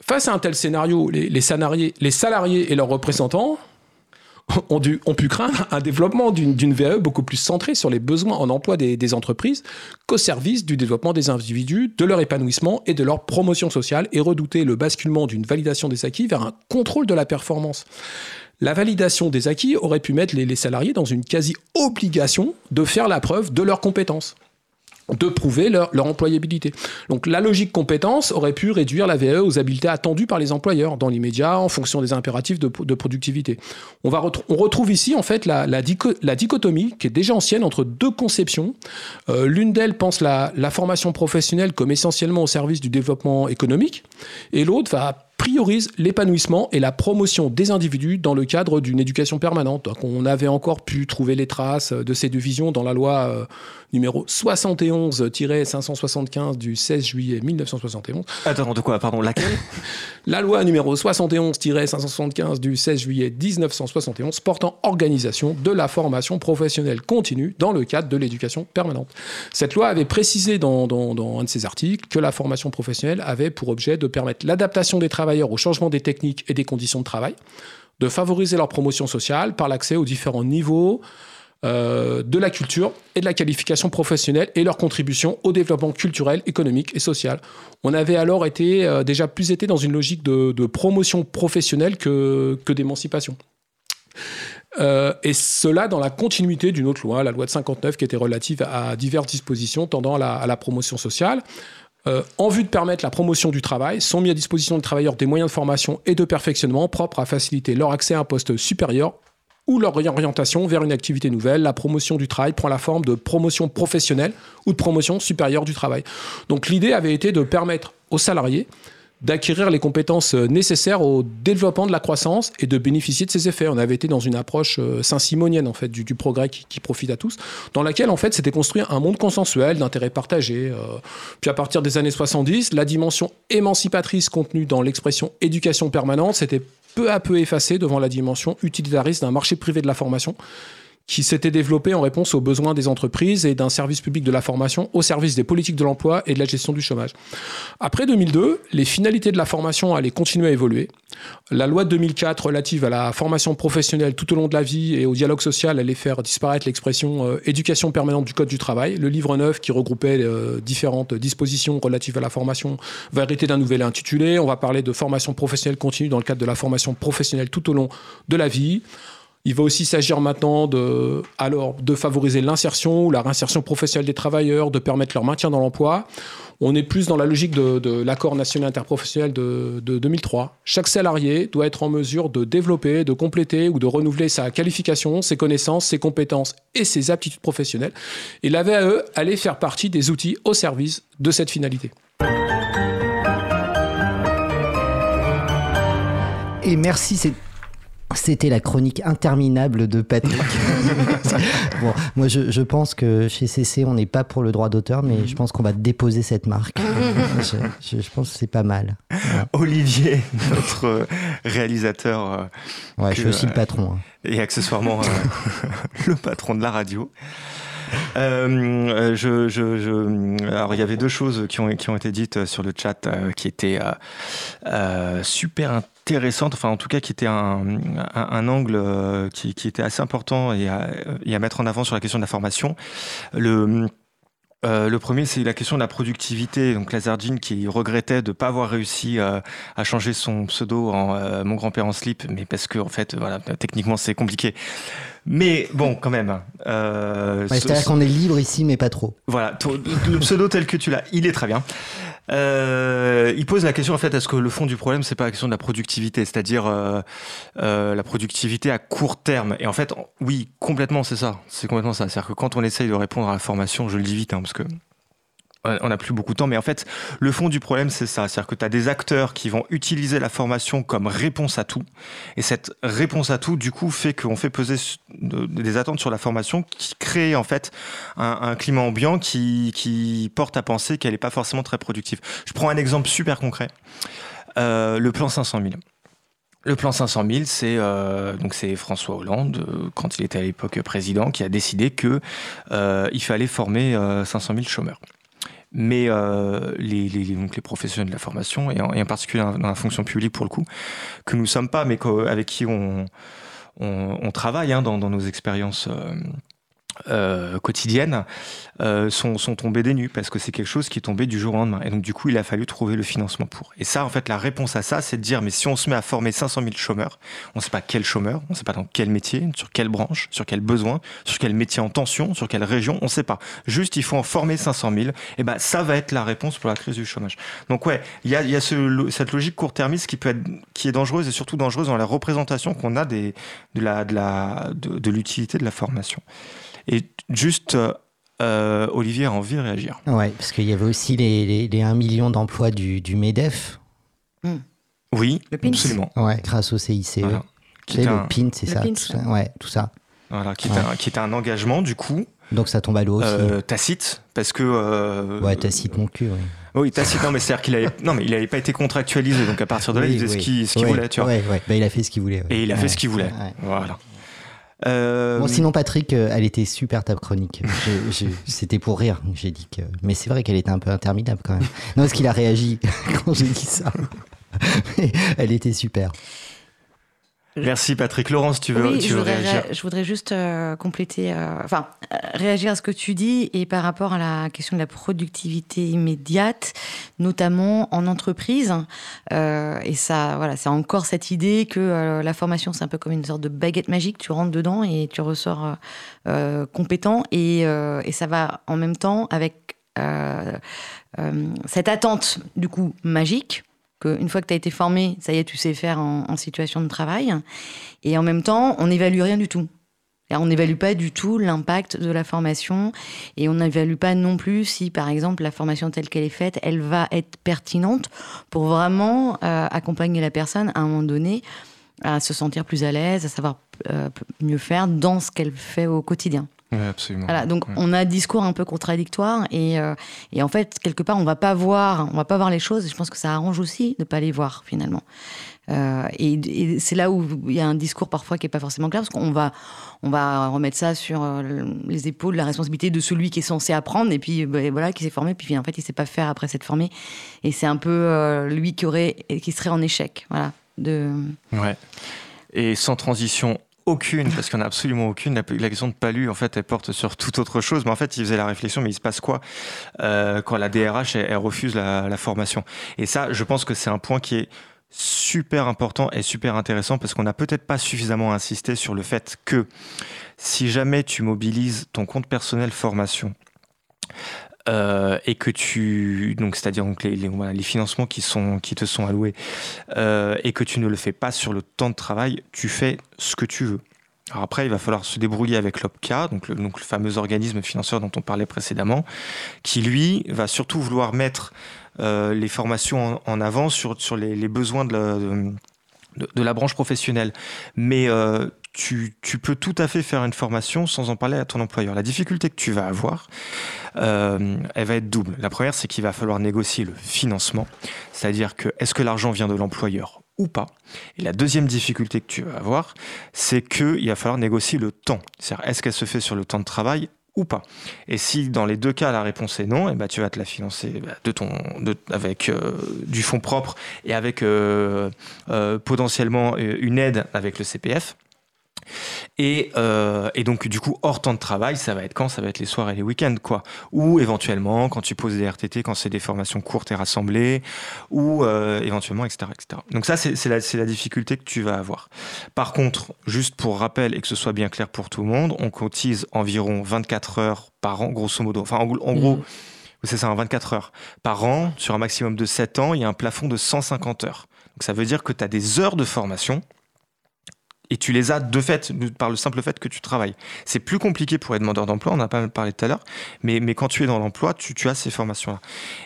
Face à un tel scénario, les, salariés, les salariés et leurs représentants ont, dû, pu craindre un développement d'une VAE beaucoup plus centrée sur les besoins en emploi des, des entreprises qu'au service du développement des individus, de leur épanouissement et de leur promotion sociale et redouter le basculement d'une validation des acquis vers un contrôle de la performance. La validation des acquis aurait pu mettre les, les salariés dans une quasi-obligation de faire la preuve de leurs compétences de prouver leur, leur, employabilité. Donc la logique compétence aurait pu réduire la VAE aux habiletés attendues par les employeurs dans l'immédiat en fonction des impératifs de, de productivité. On, va on retrouve ici en fait la, la, la, dichotomie qui est déjà ancienne entre deux conceptions. Euh, L'une d'elles pense la, la formation professionnelle comme essentiellement au service du développement économique et l'autre va priorise l'épanouissement et la promotion des individus dans le cadre d'une éducation permanente. Donc on avait encore pu trouver les traces de ces deux visions dans la loi euh, numéro 71-575 du 16 juillet 1971. Attends, de quoi Pardon, laquelle? La loi numéro 71-575 du 16 juillet 1971 portant organisation de la formation professionnelle continue dans le cadre de l'éducation permanente. Cette loi avait précisé dans, dans, dans un de ses articles que la formation professionnelle avait pour objet de permettre l'adaptation des travailleurs au changement des techniques et des conditions de travail, de favoriser leur promotion sociale par l'accès aux différents niveaux euh, de la culture et de la qualification professionnelle et leur contribution au développement culturel, économique et social. On avait alors été euh, déjà plus été dans une logique de, promotion professionnelle que, que d'émancipation. Euh, et cela dans la continuité d'une autre loi, la loi de 59, qui était relative à diverses dispositions tendant à la, à la promotion sociale. en vue de permettre la promotion du travail, sont mis à disposition des travailleurs des moyens de formation et de perfectionnement propres à faciliter leur accès à un poste supérieur ou leur réorientation vers une activité nouvelle. La promotion du travail prend la forme de promotion professionnelle ou de promotion supérieure du travail. Donc l'idée avait été de permettre aux salariés d'acquérir les compétences nécessaires au développement de la croissance et de bénéficier de ses effets. On avait été dans une approche euh, saint-simonienne en fait du, progrès qui, profite à tous, dans laquelle en fait s'était construit un monde consensuel d'intérêts partagés. Euh. Puis à partir des années 70, la dimension émancipatrice contenue dans l'expression éducation permanente s'était peu à peu effacé devant la dimension utilitariste d'un marché privé de la formation qui s'était développé en réponse aux besoins des entreprises et d'un service public de la formation au service des politiques de l'emploi et de la gestion du chômage. Après 2002, les finalités de la formation allaient continuer à évoluer. La loi de 2004 relative à la formation professionnelle tout au long de la vie et au dialogue social allait faire disparaître l'expression euh, éducation permanente du Code du travail. Le livre 9 qui regroupait euh, différentes dispositions relatives à la formation va hériter d'un nouvel intitulé. On va parler de formation professionnelle continue dans le cadre de la formation professionnelle tout au long de la vie. Il va aussi s'agir maintenant de, alors, de favoriser l'insertion ou la réinsertion professionnelle des travailleurs, de permettre leur maintien dans l'emploi. On est plus dans la logique de, l'accord national interprofessionnel de, de 2003. Chaque salarié doit être en mesure de développer, de compléter ou de renouveler sa qualification, ses connaissances, ses compétences et ses aptitudes professionnelles. Et la VAE allait faire partie des outils au service de cette finalité. Et merci, c'est c'était la chronique interminable de Patrick. bon, moi, je, je, pense que chez CC, on n'est pas pour le droit d'auteur, mais je pense qu'on va déposer cette marque. je, je, je, pense que c'est pas mal. Ouais. Olivier, notre réalisateur. Euh, ouais, que, je suis aussi le patron. Hein. Et accessoirement, euh, le patron de la radio. Euh, je, je, je, alors il y avait deux choses qui ont, qui ont été dites sur le chat euh, qui étaient euh, euh, super intéressantes, enfin en tout cas qui étaient un, un, un angle qui, qui, était assez important et à, et à, mettre en avant sur la question de la formation. Le euh, le premier, c'est la question de la productivité. Donc Lazardine qui regrettait de ne pas avoir réussi euh, à changer son pseudo en euh, mon grand-père en slip, mais parce que en fait, voilà, techniquement c'est compliqué. Mais bon, quand même. Euh, ouais, C'est-à-dire qu'on est libre ici, mais pas trop. Voilà, le pseudo tel que tu l'as, il est très bien. Euh, il pose la question en fait est-ce que le fond du problème c'est pas la question de la productivité, c'est-à-dire euh, euh, la productivité à court terme? Et en fait, oui, complètement, c'est ça. C'est complètement ça. C'est-à-dire que quand on essaye de répondre à la formation, je le dis vite, hein, parce que on n'a plus beaucoup de temps, mais en fait, le fond du problème, c'est ça. C'est-à-dire que tu as des acteurs qui vont utiliser la formation comme réponse à tout. Et cette réponse à tout, du coup, fait qu'on fait peser des attentes sur la formation qui crée, en fait, un, climat ambiant qui, porte à penser qu'elle n'est pas forcément très productive. Je prends un exemple super concret. Euh, le plan 500 000. Le plan 500 000, c'est euh, c'est François Hollande, euh, quand il était à l'époque président, qui a décidé que euh, il fallait former 500 000 chômeurs mais euh, les, les, donc les professionnels de la formation, et en, particulier dans la fonction publique pour le coup, que nous ne sommes pas, mais avec qui on, on, on travaille hein, dans, dans, nos expériences euh, euh, quotidiennes euh, sont, sont tombées des nues parce que c'est quelque chose qui est tombé du jour au lendemain. Et donc, du coup, il a fallu trouver le financement pour. Et ça, en fait, la réponse à ça, c'est de dire mais si on se met à former 500 000 chômeurs, on ne sait pas quel chômeur, on ne sait pas dans quel métier, sur quelle branche, sur quel besoin, sur quel métier en tension, sur quelle région, on ne sait pas. Juste, il faut en former 500 000. Et ben, ça va être la réponse pour la crise du chômage. Donc, ouais, il y a, y a ce, cette logique court-termiste qui peut être, qui est dangereuse et surtout dangereuse dans la représentation qu'on a des, de la, de la, de l'utilité de la formation. Et juste, euh, Olivier a envie de réagir. Ouais, parce qu'il y avait aussi les, les, les 1 million d'emplois du, du, MEDEF. Mmh. Oui, absolument. Ouais, grâce au CICE. Voilà. Qui le un... PIN, c'est ça, ça, Ouais, tout ça. Voilà, qui, ouais. était un, qui était un engagement, du coup. Donc ça tombe à l'eau aussi. Euh, tacite, parce que. Euh, ouais, tacite mon cul, ouais. Oui, tacite, non, mais c'est-à-dire qu'il avait, non, mais il n'avait pas été contractualisé, donc à partir de là, oui, il faisait oui. ce qu'il qu ouais, voulait, tu vois. Ouais, ouais. Bah, il a fait ce qu'il voulait. Et il a fait ce qu'il voulait. Voilà. Euh... Bon, sinon, Patrick, euh, elle était super ta chronique. C'était pour rire. J'ai dit que. Mais c'est vrai qu'elle était un peu interminable quand même. Non, parce qu'il a réagi quand j'ai dit ça. Elle était super. Merci Patrick. Laurence, tu veux, oui, tu je veux voudrais, réagir Je voudrais juste euh, compléter, euh, enfin, euh, réagir à ce que tu dis et par rapport à la question de la productivité immédiate, notamment en entreprise. Euh, et ça, voilà, c'est encore cette idée que la formation, c'est un peu comme une sorte de baguette magique. Tu rentres dedans et tu ressors compétent. Et, et, ça va en même temps avec cette attente, du coup, magique qu'une fois que tu as été formé, ça y est, tu sais faire en, situation de travail. Et en même temps, on n'évalue rien du tout. On n'évalue pas du tout l'impact de la formation et on n'évalue pas non plus si, par exemple, la formation telle qu'elle est faite, elle va être pertinente pour vraiment euh, accompagner la personne à un moment donné à se sentir plus à l'aise, à savoir euh, mieux faire dans ce qu'elle fait au quotidien. Ouais, absolument. Voilà, donc on a un discours un peu contradictoire et, euh, et en fait quelque part on va pas voir, on va pas voir les choses. Et je pense que ça arrange aussi de pas les voir finalement. Euh, et et c'est là où il y a un discours parfois qui est pas forcément clair parce qu'on va on va remettre ça sur euh, le- les épaules, la responsabilité de celui qui est censé apprendre et puis ben, voilà qui s'est formé puis en fait il sait pas faire après s'être formé et c'est un peu euh, lui qui aurait qui serait en échec. Voilà. De Ouais. Et sans transition aucune, parce qu'il n'y en a absolument aucune, la, question de Palu, en fait, elle porte sur toute autre chose. Mais en fait, il faisait la réflexion, mais il se passe quoi euh, quand la DRH, refuse la, la formation? Et ça, je pense que c'est un point qui est super important et super intéressant parce qu'on n'a peut-être pas suffisamment insisté sur le fait que si jamais tu mobilises ton compte personnel formation euh, et que tu donc c'est-à-dire donc les, financements qui sont qui te sont alloués euh, et que tu ne le fais pas sur le temps de travail, tu fais ce que tu veux. Alors après, il va falloir se débrouiller avec l'OPCA, donc le, donc le fameux organisme financier dont on parlait précédemment, qui lui va surtout vouloir mettre euh, les formations en, avant sur, sur les, besoins de la, de, la, branche professionnelle. Mais tu, peux tout à fait faire une formation sans en parler à ton employeur. La difficulté que tu vas avoir, euh, elle va être double. La première, c'est qu'il va falloir négocier le financement, c'est-à-dire que est-ce que l'argent vient de l'employeur ou pas. Et la deuxième difficulté que tu vas avoir, c'est qu'il va falloir négocier le temps. C'est-à-dire, est-ce qu'elle se fait sur le temps de travail ou pas. Et si dans les deux cas la réponse est non, et ben tu vas te la financer de ton, de, avec euh, du fonds propre et avec euh, potentiellement une aide avec le CPF. Et, euh, et, donc, du coup, hors temps de travail, ça va être quand? Ça va être les soirs et les week-ends, quoi. Ou éventuellement, quand tu poses des RTT, quand c'est des formations courtes et rassemblées, ou euh, éventuellement, etc., etc. Donc ça, c'est la, la difficulté que tu vas avoir. Par contre, juste pour rappel et que ce soit bien clair pour tout le monde, on cotise environ 24 heures par an, grosso modo. Enfin, en, en gros, mmh. c'est ça, 24 heures par an, sur un maximum de 7 ans, il y a un plafond de 150 heures. Donc ça veut dire que tu as des heures de formation et tu les as de fait, par le simple fait que tu travailles. C'est plus compliqué pour être demandeur d'emploi, on en a pas parlé tout à l'heure, mais, mais quand tu es dans l'emploi, tu, as ces formations-là.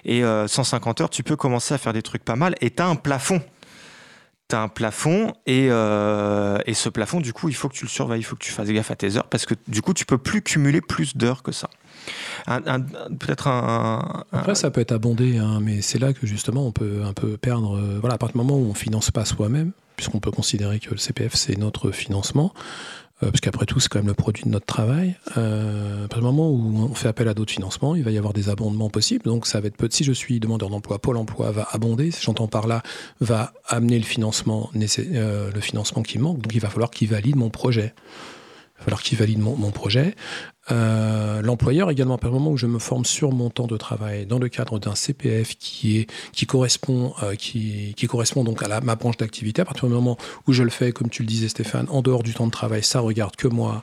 Et euh, 150 heures, tu peux commencer à faire des trucs pas mal, et tu as un plafond. Tu as un plafond, et, euh, et ce plafond, du coup, il faut que tu le surveilles, il faut que tu fasses gaffe à tes heures, parce que du coup, tu peux plus cumuler plus d'heures que ça. Peut-être un, un, Après, ça peut être abondé, hein, mais c'est là que justement, on peut un peu perdre. Euh, voilà, à partir du moment où on finance pas soi-même, puisqu'on peut considérer que le CPF c'est notre financement, euh, parce qu'après tout c'est quand même le produit de notre travail. Euh, à moment où on fait appel à d'autres financements, il va y avoir des abondements possibles. Donc ça va être petit. Si je suis demandeur d'emploi, Pôle Emploi va abonder. J'entends par là va amener le financement, euh, le financement qui manque. Donc il va falloir qu'il valide mon projet. Il va falloir qu'il valide mon projet. Euh, l'employeur également, à le moment où je me forme sur mon temps de travail dans le cadre d'un CPF qui est qui correspond euh, qui, qui, correspond donc à la, ma branche d'activité, à partir du moment où je le fais, comme tu le disais Stéphane, en dehors du temps de travail, ça regarde que moi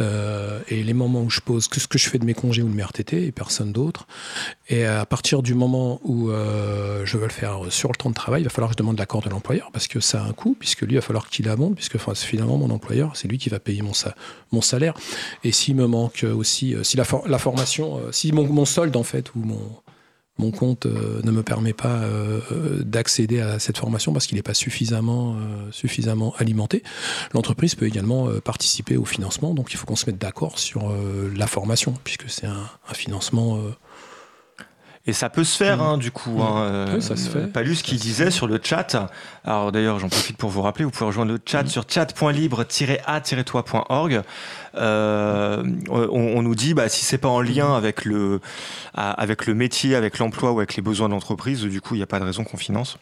euh, et les moments où je pose que ce que je fais de mes congés ou de mes RTT et personne d'autre. Et à partir du moment où euh, je veux le faire sur le temps de travail, il va falloir que je demande l'accord de l'employeur parce que ça a un coût, puisque lui il va falloir qu'il abonde, puisque enfin, finalement mon employeur c'est lui qui va payer mon, sa, mon salaire. Et s'il me manque aussi, euh, si la, for la formation, si mon, solde en fait ou mon, mon compte euh, ne me permet pas euh, d'accéder à cette formation parce qu'il n'est pas suffisamment, euh, alimenté, l'entreprise peut également euh, participer au financement. Donc il faut qu'on se mette d'accord sur euh, la formation puisque c'est un, financement. Euh, Et ça peut se faire, hein, du coup. Hein, oui, ça se fait. Palus qui disait sur le chat, alors d'ailleurs j'en profite pour vous rappeler, vous pouvez rejoindre le chat sur chat.libre-a-toi.org. Euh, on, on, nous dit, bah, si c'est pas en lien avec le, avec le métier, avec l'emploi ou avec les besoins de l'entreprise, du coup il n'y a pas de raison qu'on finance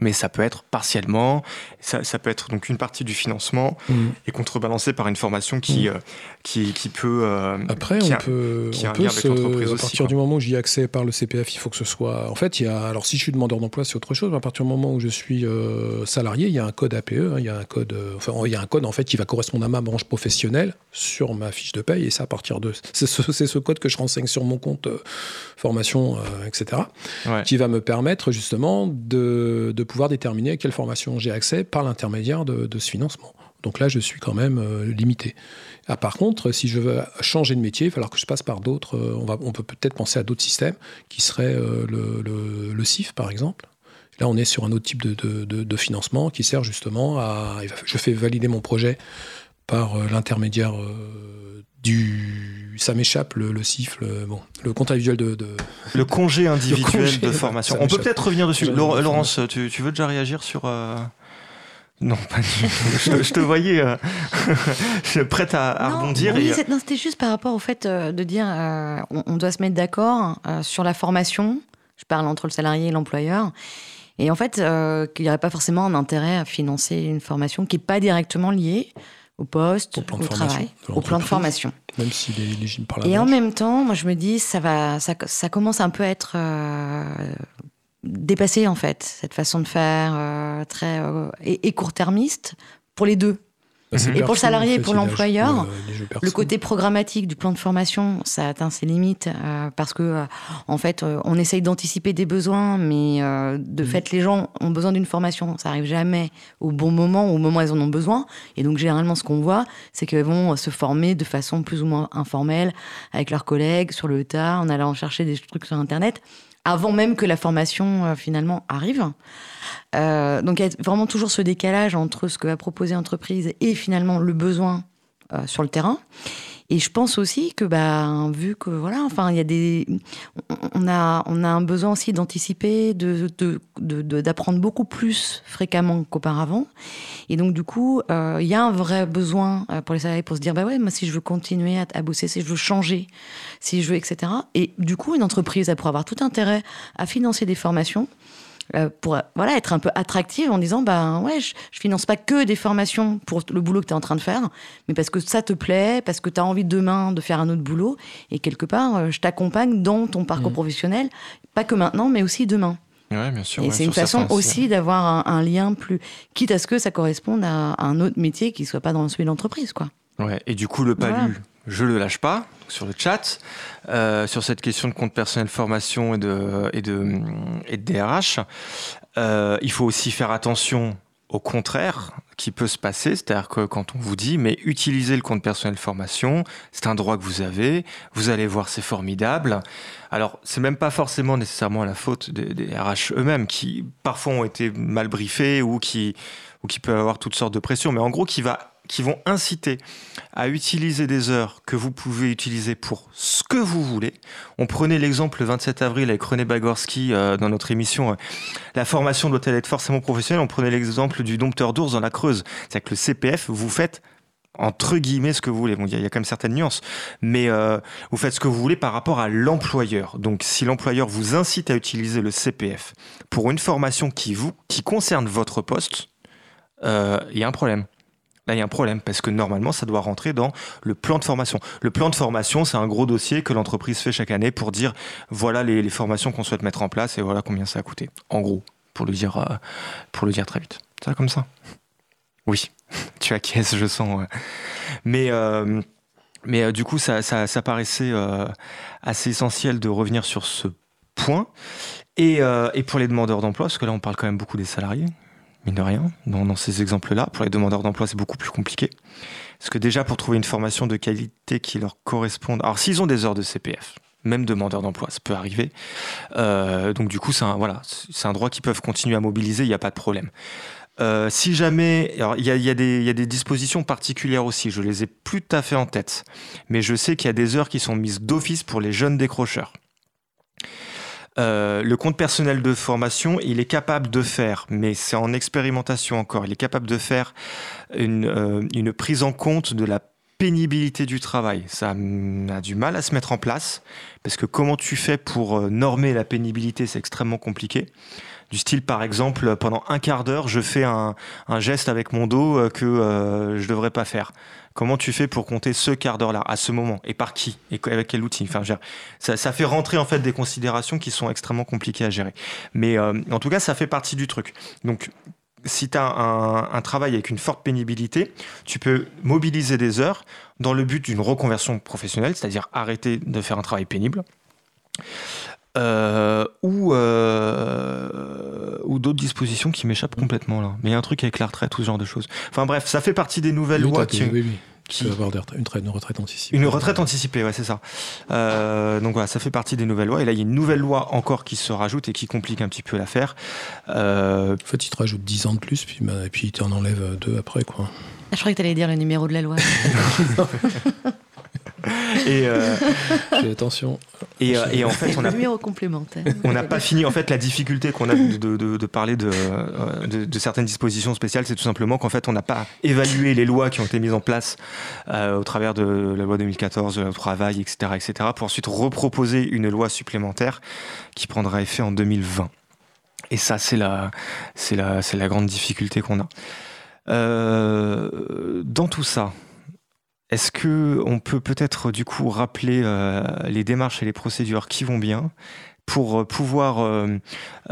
mais ça peut être partiellement, ça, ça, peut être donc une partie du financement mmh. et contrebalancé par une formation qui, mmh. euh, qui, qui, peut. Euh, Après, qui on a, peut, qui on a peut se, à partir du moment où j'y ai accès par le CPF, il faut que ce soit. En fait, il y a. Alors, si je suis demandeur d'emploi, c'est autre chose. Mais à partir du moment où je suis euh, salarié, il y a un code APE, hein, il y a un code. Enfin, il y a un code en fait qui va correspondre à ma branche professionnelle sur ma fiche de paye et ça à partir de. C'est ce, ce, code que je renseigne sur mon compte formation, etc. Ouais. Qui va me permettre justement de, de pouvoir déterminer à quelle formation j'ai accès par l'intermédiaire de, de, ce financement. Donc là, je suis quand même euh, limité. Ah, par contre, si je veux changer de métier, il va falloir que je passe par d'autres. Euh, on, on peut peut-être penser à d'autres systèmes qui seraient euh, le, le, CIF, par exemple. Là, on est sur un autre type de, de, de financement qui sert justement à. Je fais valider mon projet par l'intermédiaire du, ça m'échappe le, le siffle, bon, le contrat individuel de, de... Le congé individuel congé, de formation. On peut peut-être revenir dessus. Laure- Laurence, tu, tu veux déjà réagir sur. euh, Non, pas du tout. je, te- je te voyais euh, je- prête à, à Non, rebondir. oui, et- c'est- non, c'était juste par rapport au fait euh, de dire euh, on, on doit se mettre d'accord euh, sur la formation. Je parle entre le salarié et l'employeur. Et en fait, euh, qu'il n'y aurait pas forcément un intérêt à financer une formation qui n'est pas directement liée au poste, Au plan de travail, au plan de formation. Même s'il est éligible par la Et en même temps, moi je me dis, ça va, ça, ça commence un peu à être euh, dépassé en fait, cette façon de faire euh, très euh, et, et court-termiste pour les deux. Bah, c'est Et pour le salarié et pour l'employeur, le- côté programmatique du plan de formation, ça atteint ses limites euh, parce que, euh, en fait, euh, on essaye d'anticiper des besoins, mais euh, de fait, les gens ont besoin d'une formation. Ça arrive jamais au bon moment, au moment où ils en ont besoin. Et donc, généralement, ce qu'on voit, c'est qu'ils vont se former de façon plus ou moins informelle avec leurs collègues sur le tas, en allant chercher des trucs sur Internet, avant même que la formation euh, finalement arrive. Euh, donc, il y a vraiment toujours ce décalage entre ce que va proposer l'entreprise et finalement le besoin euh, sur le terrain. Et je pense aussi que, bah, vu que voilà, enfin, il y a des, on- a, on a un besoin aussi d'anticiper, de, de, de- d'apprendre beaucoup plus fréquemment qu'auparavant. Et donc, du coup, euh, il y a un vrai besoin euh, pour les salariés pour se dire, bah ouais, moi, si je veux continuer à, à bosser, si je veux changer, si je veux, etc. Et du coup, une entreprise, elle pourrait avoir tout intérêt à financer des formations pour voilà être un peu attractive en disant bah ouais je, je finance pas que des formations pour le boulot que tu es en train de faire mais parce que ça te plaît parce que tu as envie demain de faire un autre boulot. Et quelque part euh, je t'accompagne dans ton parcours professionnel pas que maintenant mais aussi demain. Ouais, bien sûr. et ouais, c'est une façon aussi d'avoir un, un lien plus quitte à ce que ça corresponde à, à un autre métier qui soit pas dans celui de l'entreprise quoi. Ouais, et du coup, le palu, Voilà. Je le lâche pas sur le chat, euh, sur cette question de compte personnel formation et de, et de, et de DRH. Euh, il faut aussi faire attention au contraire qui peut se passer, c'est-à-dire que quand on vous dit, mais utilisez le compte personnel formation, c'est un droit que vous avez, vous allez voir, c'est formidable. Alors, c'est même pas forcément nécessairement la faute des, des RH eux-mêmes qui parfois ont été mal briefés ou qui, ou qui peuvent avoir toutes sortes de pressions, mais en gros, qui, va, qui vont inciter à utiliser des heures que vous pouvez utiliser pour ce que vous voulez. On prenait l'exemple le 27 avril avec René Bagorski euh, dans notre émission euh, La formation doit-elle être forcément professionnelle? On prenait l'exemple du dompteur d'ours dans la Creuse. C'est-à-dire que le CPF, vous faites entre guillemets ce que vous voulez. Bon, il y, a- quand même certaines nuances, mais euh, vous faites ce que vous voulez par rapport à l'employeur. Donc, si l'employeur vous incite à utiliser le CPF pour une formation qui vous qui concerne votre poste, il y a un problème. Il y a un problème parce que normalement, ça doit rentrer dans le plan de formation. Le plan de formation, c'est un gros dossier que l'entreprise fait chaque année pour dire voilà les, formations qu'on souhaite mettre en place et voilà combien ça a coûté. En gros, pour le dire, euh, pour le dire très vite. Ça va comme ça? Oui, tu acquiesces, je sens. Mais, euh, mais euh, du coup, ça, ça, paraissait assez essentiel de revenir sur ce point. Et, et pour les demandeurs d'emploi, parce que là, on parle quand même beaucoup des salariés, mine de rien, dans, ces exemples-là. Pour les demandeurs d'emploi, c'est beaucoup plus compliqué. Parce que déjà, pour trouver une formation de qualité qui leur corresponde. Alors, s'ils ont des heures de CPF, même demandeurs d'emploi, ça peut arriver. Euh, donc, du coup, c'est un, voilà, un droit qu'ils peuvent continuer à mobiliser, il n'y a pas de problème. Euh, si jamais, il y a des dispositions particulières aussi, je les ai plus tout à fait en tête, mais je sais qu'il y a des heures qui sont mises d'office pour les jeunes décrocheurs. Euh, le compte personnel de formation, il est capable de faire, mais c'est en expérimentation encore, il est capable de faire une, euh, prise en compte de la pénibilité du travail. Ça hum, a du mal à se mettre en place, parce que comment tu fais pour euh, normer la pénibilité, c'est extrêmement compliqué. Du style, par exemple, pendant un quart d'heure, je fais un, geste avec mon dos euh, que euh, je devrais pas faire. Comment tu fais pour compter ce quart d'heure-là, à ce moment? Et par qui? Et avec quel outil? Ça, fait rentrer en fait des considérations qui sont extrêmement compliquées à gérer. Mais euh, en tout cas, ça fait partie du truc. Donc, si tu as un travail avec une forte pénibilité, tu peux mobiliser des heures dans le but d'une reconversion professionnelle, c'est-à-dire arrêter de faire un travail pénible. Euh, ou euh, ou d'autres dispositions qui m'échappent complètement là. Mais il y a un truc avec la retraite ou ce genre de choses. Enfin bref, ça fait partie des nouvelles Oui, lois qui, oui, oui. qui- Tu peux avoir retraite, une retraite anticipée. une retraite anticipée, ouais, c'est ça. Euh, donc voilà, ça fait partie des nouvelles lois. Et là, il y a une nouvelle loi encore qui se rajoute et qui complique un petit peu l'affaire. Euh, En fait, il te rajoute 10 ans de plus, puis, bah, et puis il t'en enlève deux après. Quoi. Ah, je croyais que tu allais dire le numéro de la loi. Et, euh, Fais attention. et, euh, et en fait, on a Numéro complémentaire. on n'a pas fini. En fait, la difficulté qu'on a de, de- de- de parler de, euh, de- de certaines dispositions spéciales, c'est tout simplement qu'en fait, on n'a pas évalué les lois qui ont été mises en place euh, au travers de la loi 2014, de la loi travail, etc., etc., pour ensuite reproposer une loi supplémentaire qui prendra effet en 2020. Et ça, c'est la, c'est la, c'est la grande difficulté qu'on a. Euh, dans tout ça, est-ce que on peut peut-être du coup rappeler euh, les démarches et les procédures qui vont bien pour euh, pouvoir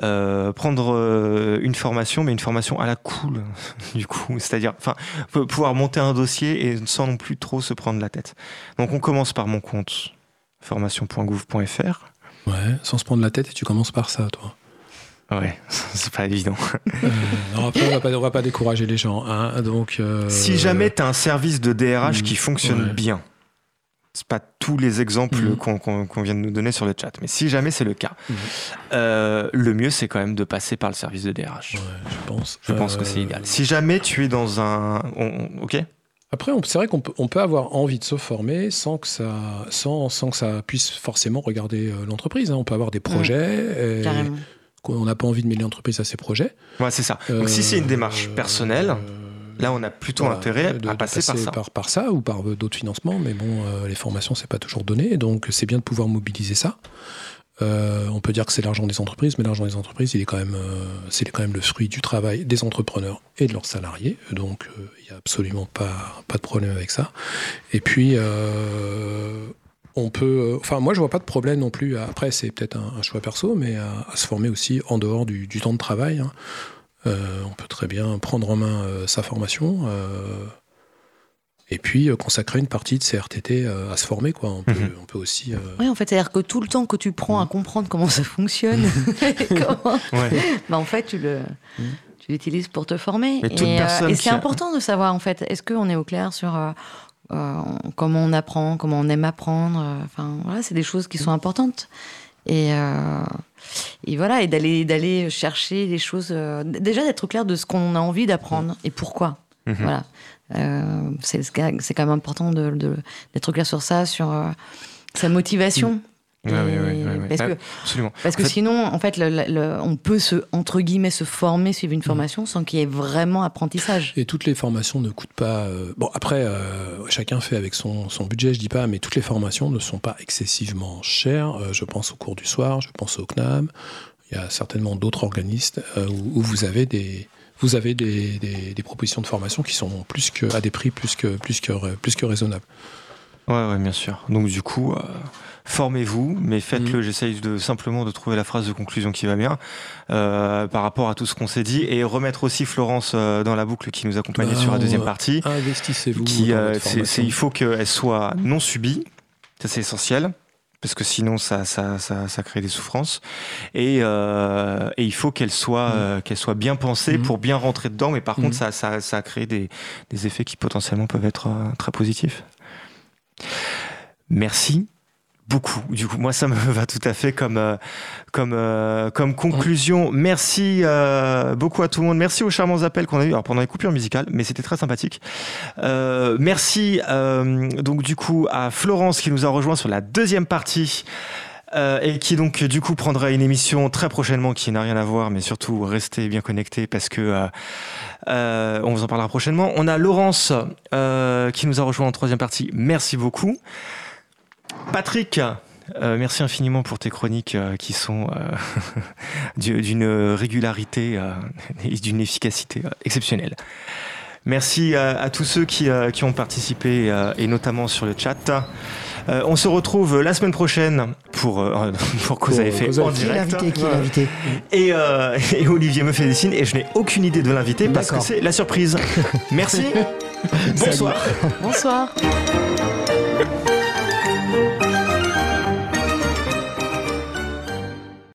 euh, prendre une formation, mais une formation à la cool, du coup, c'est-à-dire, enfin, pou- pouvoir monter un dossier et sans non plus trop se prendre la tête. Donc, on commence par mon compte formation.gouv.fr. Ouais, sans se prendre la tête, et tu commences par ça, toi. Ouais, c'est pas évident. Euh, non, après, on va pas, on va pas décourager les gens. hein, donc, euh, Si jamais tu as un service de DRH Mm, qui fonctionne ouais. bien, c'est pas tous les exemples Mm. qu'on qu'on- qu'on vient de nous donner sur le chat, mais si jamais c'est le cas, Mm. euh, le mieux c'est quand même de passer par le service de DRH. Ouais, je pense. Je pense que c'est idéal. Si jamais tu es dans un. on- on- ok? Après, c'est vrai qu'on peut, on peut avoir envie de se former sans que ça, sans, sans que ça puisse forcément regarder l'entreprise. hein. On peut avoir des projets. et Carrément. Qu'on n'a pas envie de mêler l'entreprise à ses projets. Ouais, c'est ça. Donc si c'est une démarche Euh, personnelle, euh, là on a plutôt voilà, intérêt de- à de passer, par ça. Par, par ça ou par euh, d'autres financements, mais bon, euh, les formations, c'est pas toujours donné, donc c'est bien de pouvoir mobiliser ça. Euh, on peut dire que c'est l'argent des entreprises, mais l'argent des entreprises, il est quand même, euh, c'est quand même le fruit du travail des entrepreneurs et de leurs salariés. Donc, euh, il n'y a absolument pas, pas de problème avec ça. Et puis, euh, on peut, euh, enfin, moi, je vois pas de problème non plus. à- Après, c'est peut-être un, un choix perso, mais à, à se former aussi en dehors du, du temps de travail. hein. Euh, on peut très bien prendre en main euh, sa formation. euh, et puis euh, consacrer une partie de ses RTT euh, à se former. Quoi. On, peut, Mhm. on peut aussi. euh, Oui, en fait, c'est-à-dire que tout le temps que tu prends à comprendre comment ça fonctionne, comment- Ouais. bah, en fait, tu le. Tu l'utilises pour te former. Mais toute et euh, personne et qui c'est a- important de savoir, en fait, est-ce qu'on est au clair sur comment on apprend, comment on aime apprendre. euh, Enfin, voilà, c'est des choses qui sont importantes. Et, euh, et voilà, et d'aller d'aller chercher les choses. euh, déjà d'être clair de ce qu'on a envie d'apprendre et pourquoi. Mhm. Voilà. Euh, c'est c'est quand même important de- de- d'être au clair sur ça, sur euh, sa motivation. Ouais, ouais, Et- ouais, ouais, ouais. Parce Ouais, que Absolument. parce que En fait- sinon, en fait, le- le- le- on peut se, entre guillemets, se former, suivre une formation sans qu'il y ait vraiment apprentissage. Et toutes les formations ne coûtent pas. euh, bon, après, euh, chacun fait avec son, son budget, je dis pas, mais toutes les formations ne sont pas excessivement chères. Euh, je pense au cours du soir, je pense au CNAM. Il y a certainement d'autres organismes euh, où, où vous avez des. Vous avez des, des- des propositions de formation qui sont plus que à des prix plus que plus que plus que raisonnables. Ouais, ouais, bien sûr. Donc du coup, euh, formez-vous, mais Mm. faites-le. J'essaye de simplement de trouver la phrase de conclusion qui va bien euh, par rapport à tout ce qu'on s'est dit et remettre aussi Florence euh, dans la boucle qui nous accompagnait Bah, sur la on- deuxième partie. Investissez-vous. Qui, euh, c'est- c'est- il faut qu'elle soit non subie. Ça, c'est essentiel. Parce que sinon, ça, ça, ça, ça crée des souffrances. Et, euh, et il faut qu'elle soit, Mm. euh, qu'elle soit bien pensée Mm. pour bien rentrer dedans. Mais par Mm. contre, ça, ça, ça crée des, des effets qui potentiellement peuvent être euh, très positifs. Merci beaucoup. Du coup, moi, ça me va tout à fait comme, euh, comme, euh, comme conclusion. Merci euh, beaucoup à tout le monde. Merci aux charmants appels qu'on a eu alors, pendant les coupures musicales, mais c'était très sympathique. Euh, merci donc du coup à Florence qui nous a rejoint sur la deuxième partie. euh, et qui donc du coup prendra une émission très prochainement qui n'a rien à voir, mais surtout restez bien connectés parce que euh, euh, on vous en parlera prochainement. On a Laurence qui nous a rejoint en troisième partie. Merci beaucoup. Patrick, euh, merci infiniment pour tes chroniques euh, qui sont euh, du- d'une régularité euh, et d'une efficacité euh, exceptionnelle. Merci euh, à tous ceux qui, euh, qui ont participé euh, et notamment sur le chat. Euh, on se retrouve la semaine prochaine pour, euh, pour Cause à effet en direct. l'invité Qui est l'invité Et, euh, et Olivier me fait des signes et je n'ai aucune idée de l'inviter parce que c'est la surprise. Merci. Bonsoir. Bonsoir.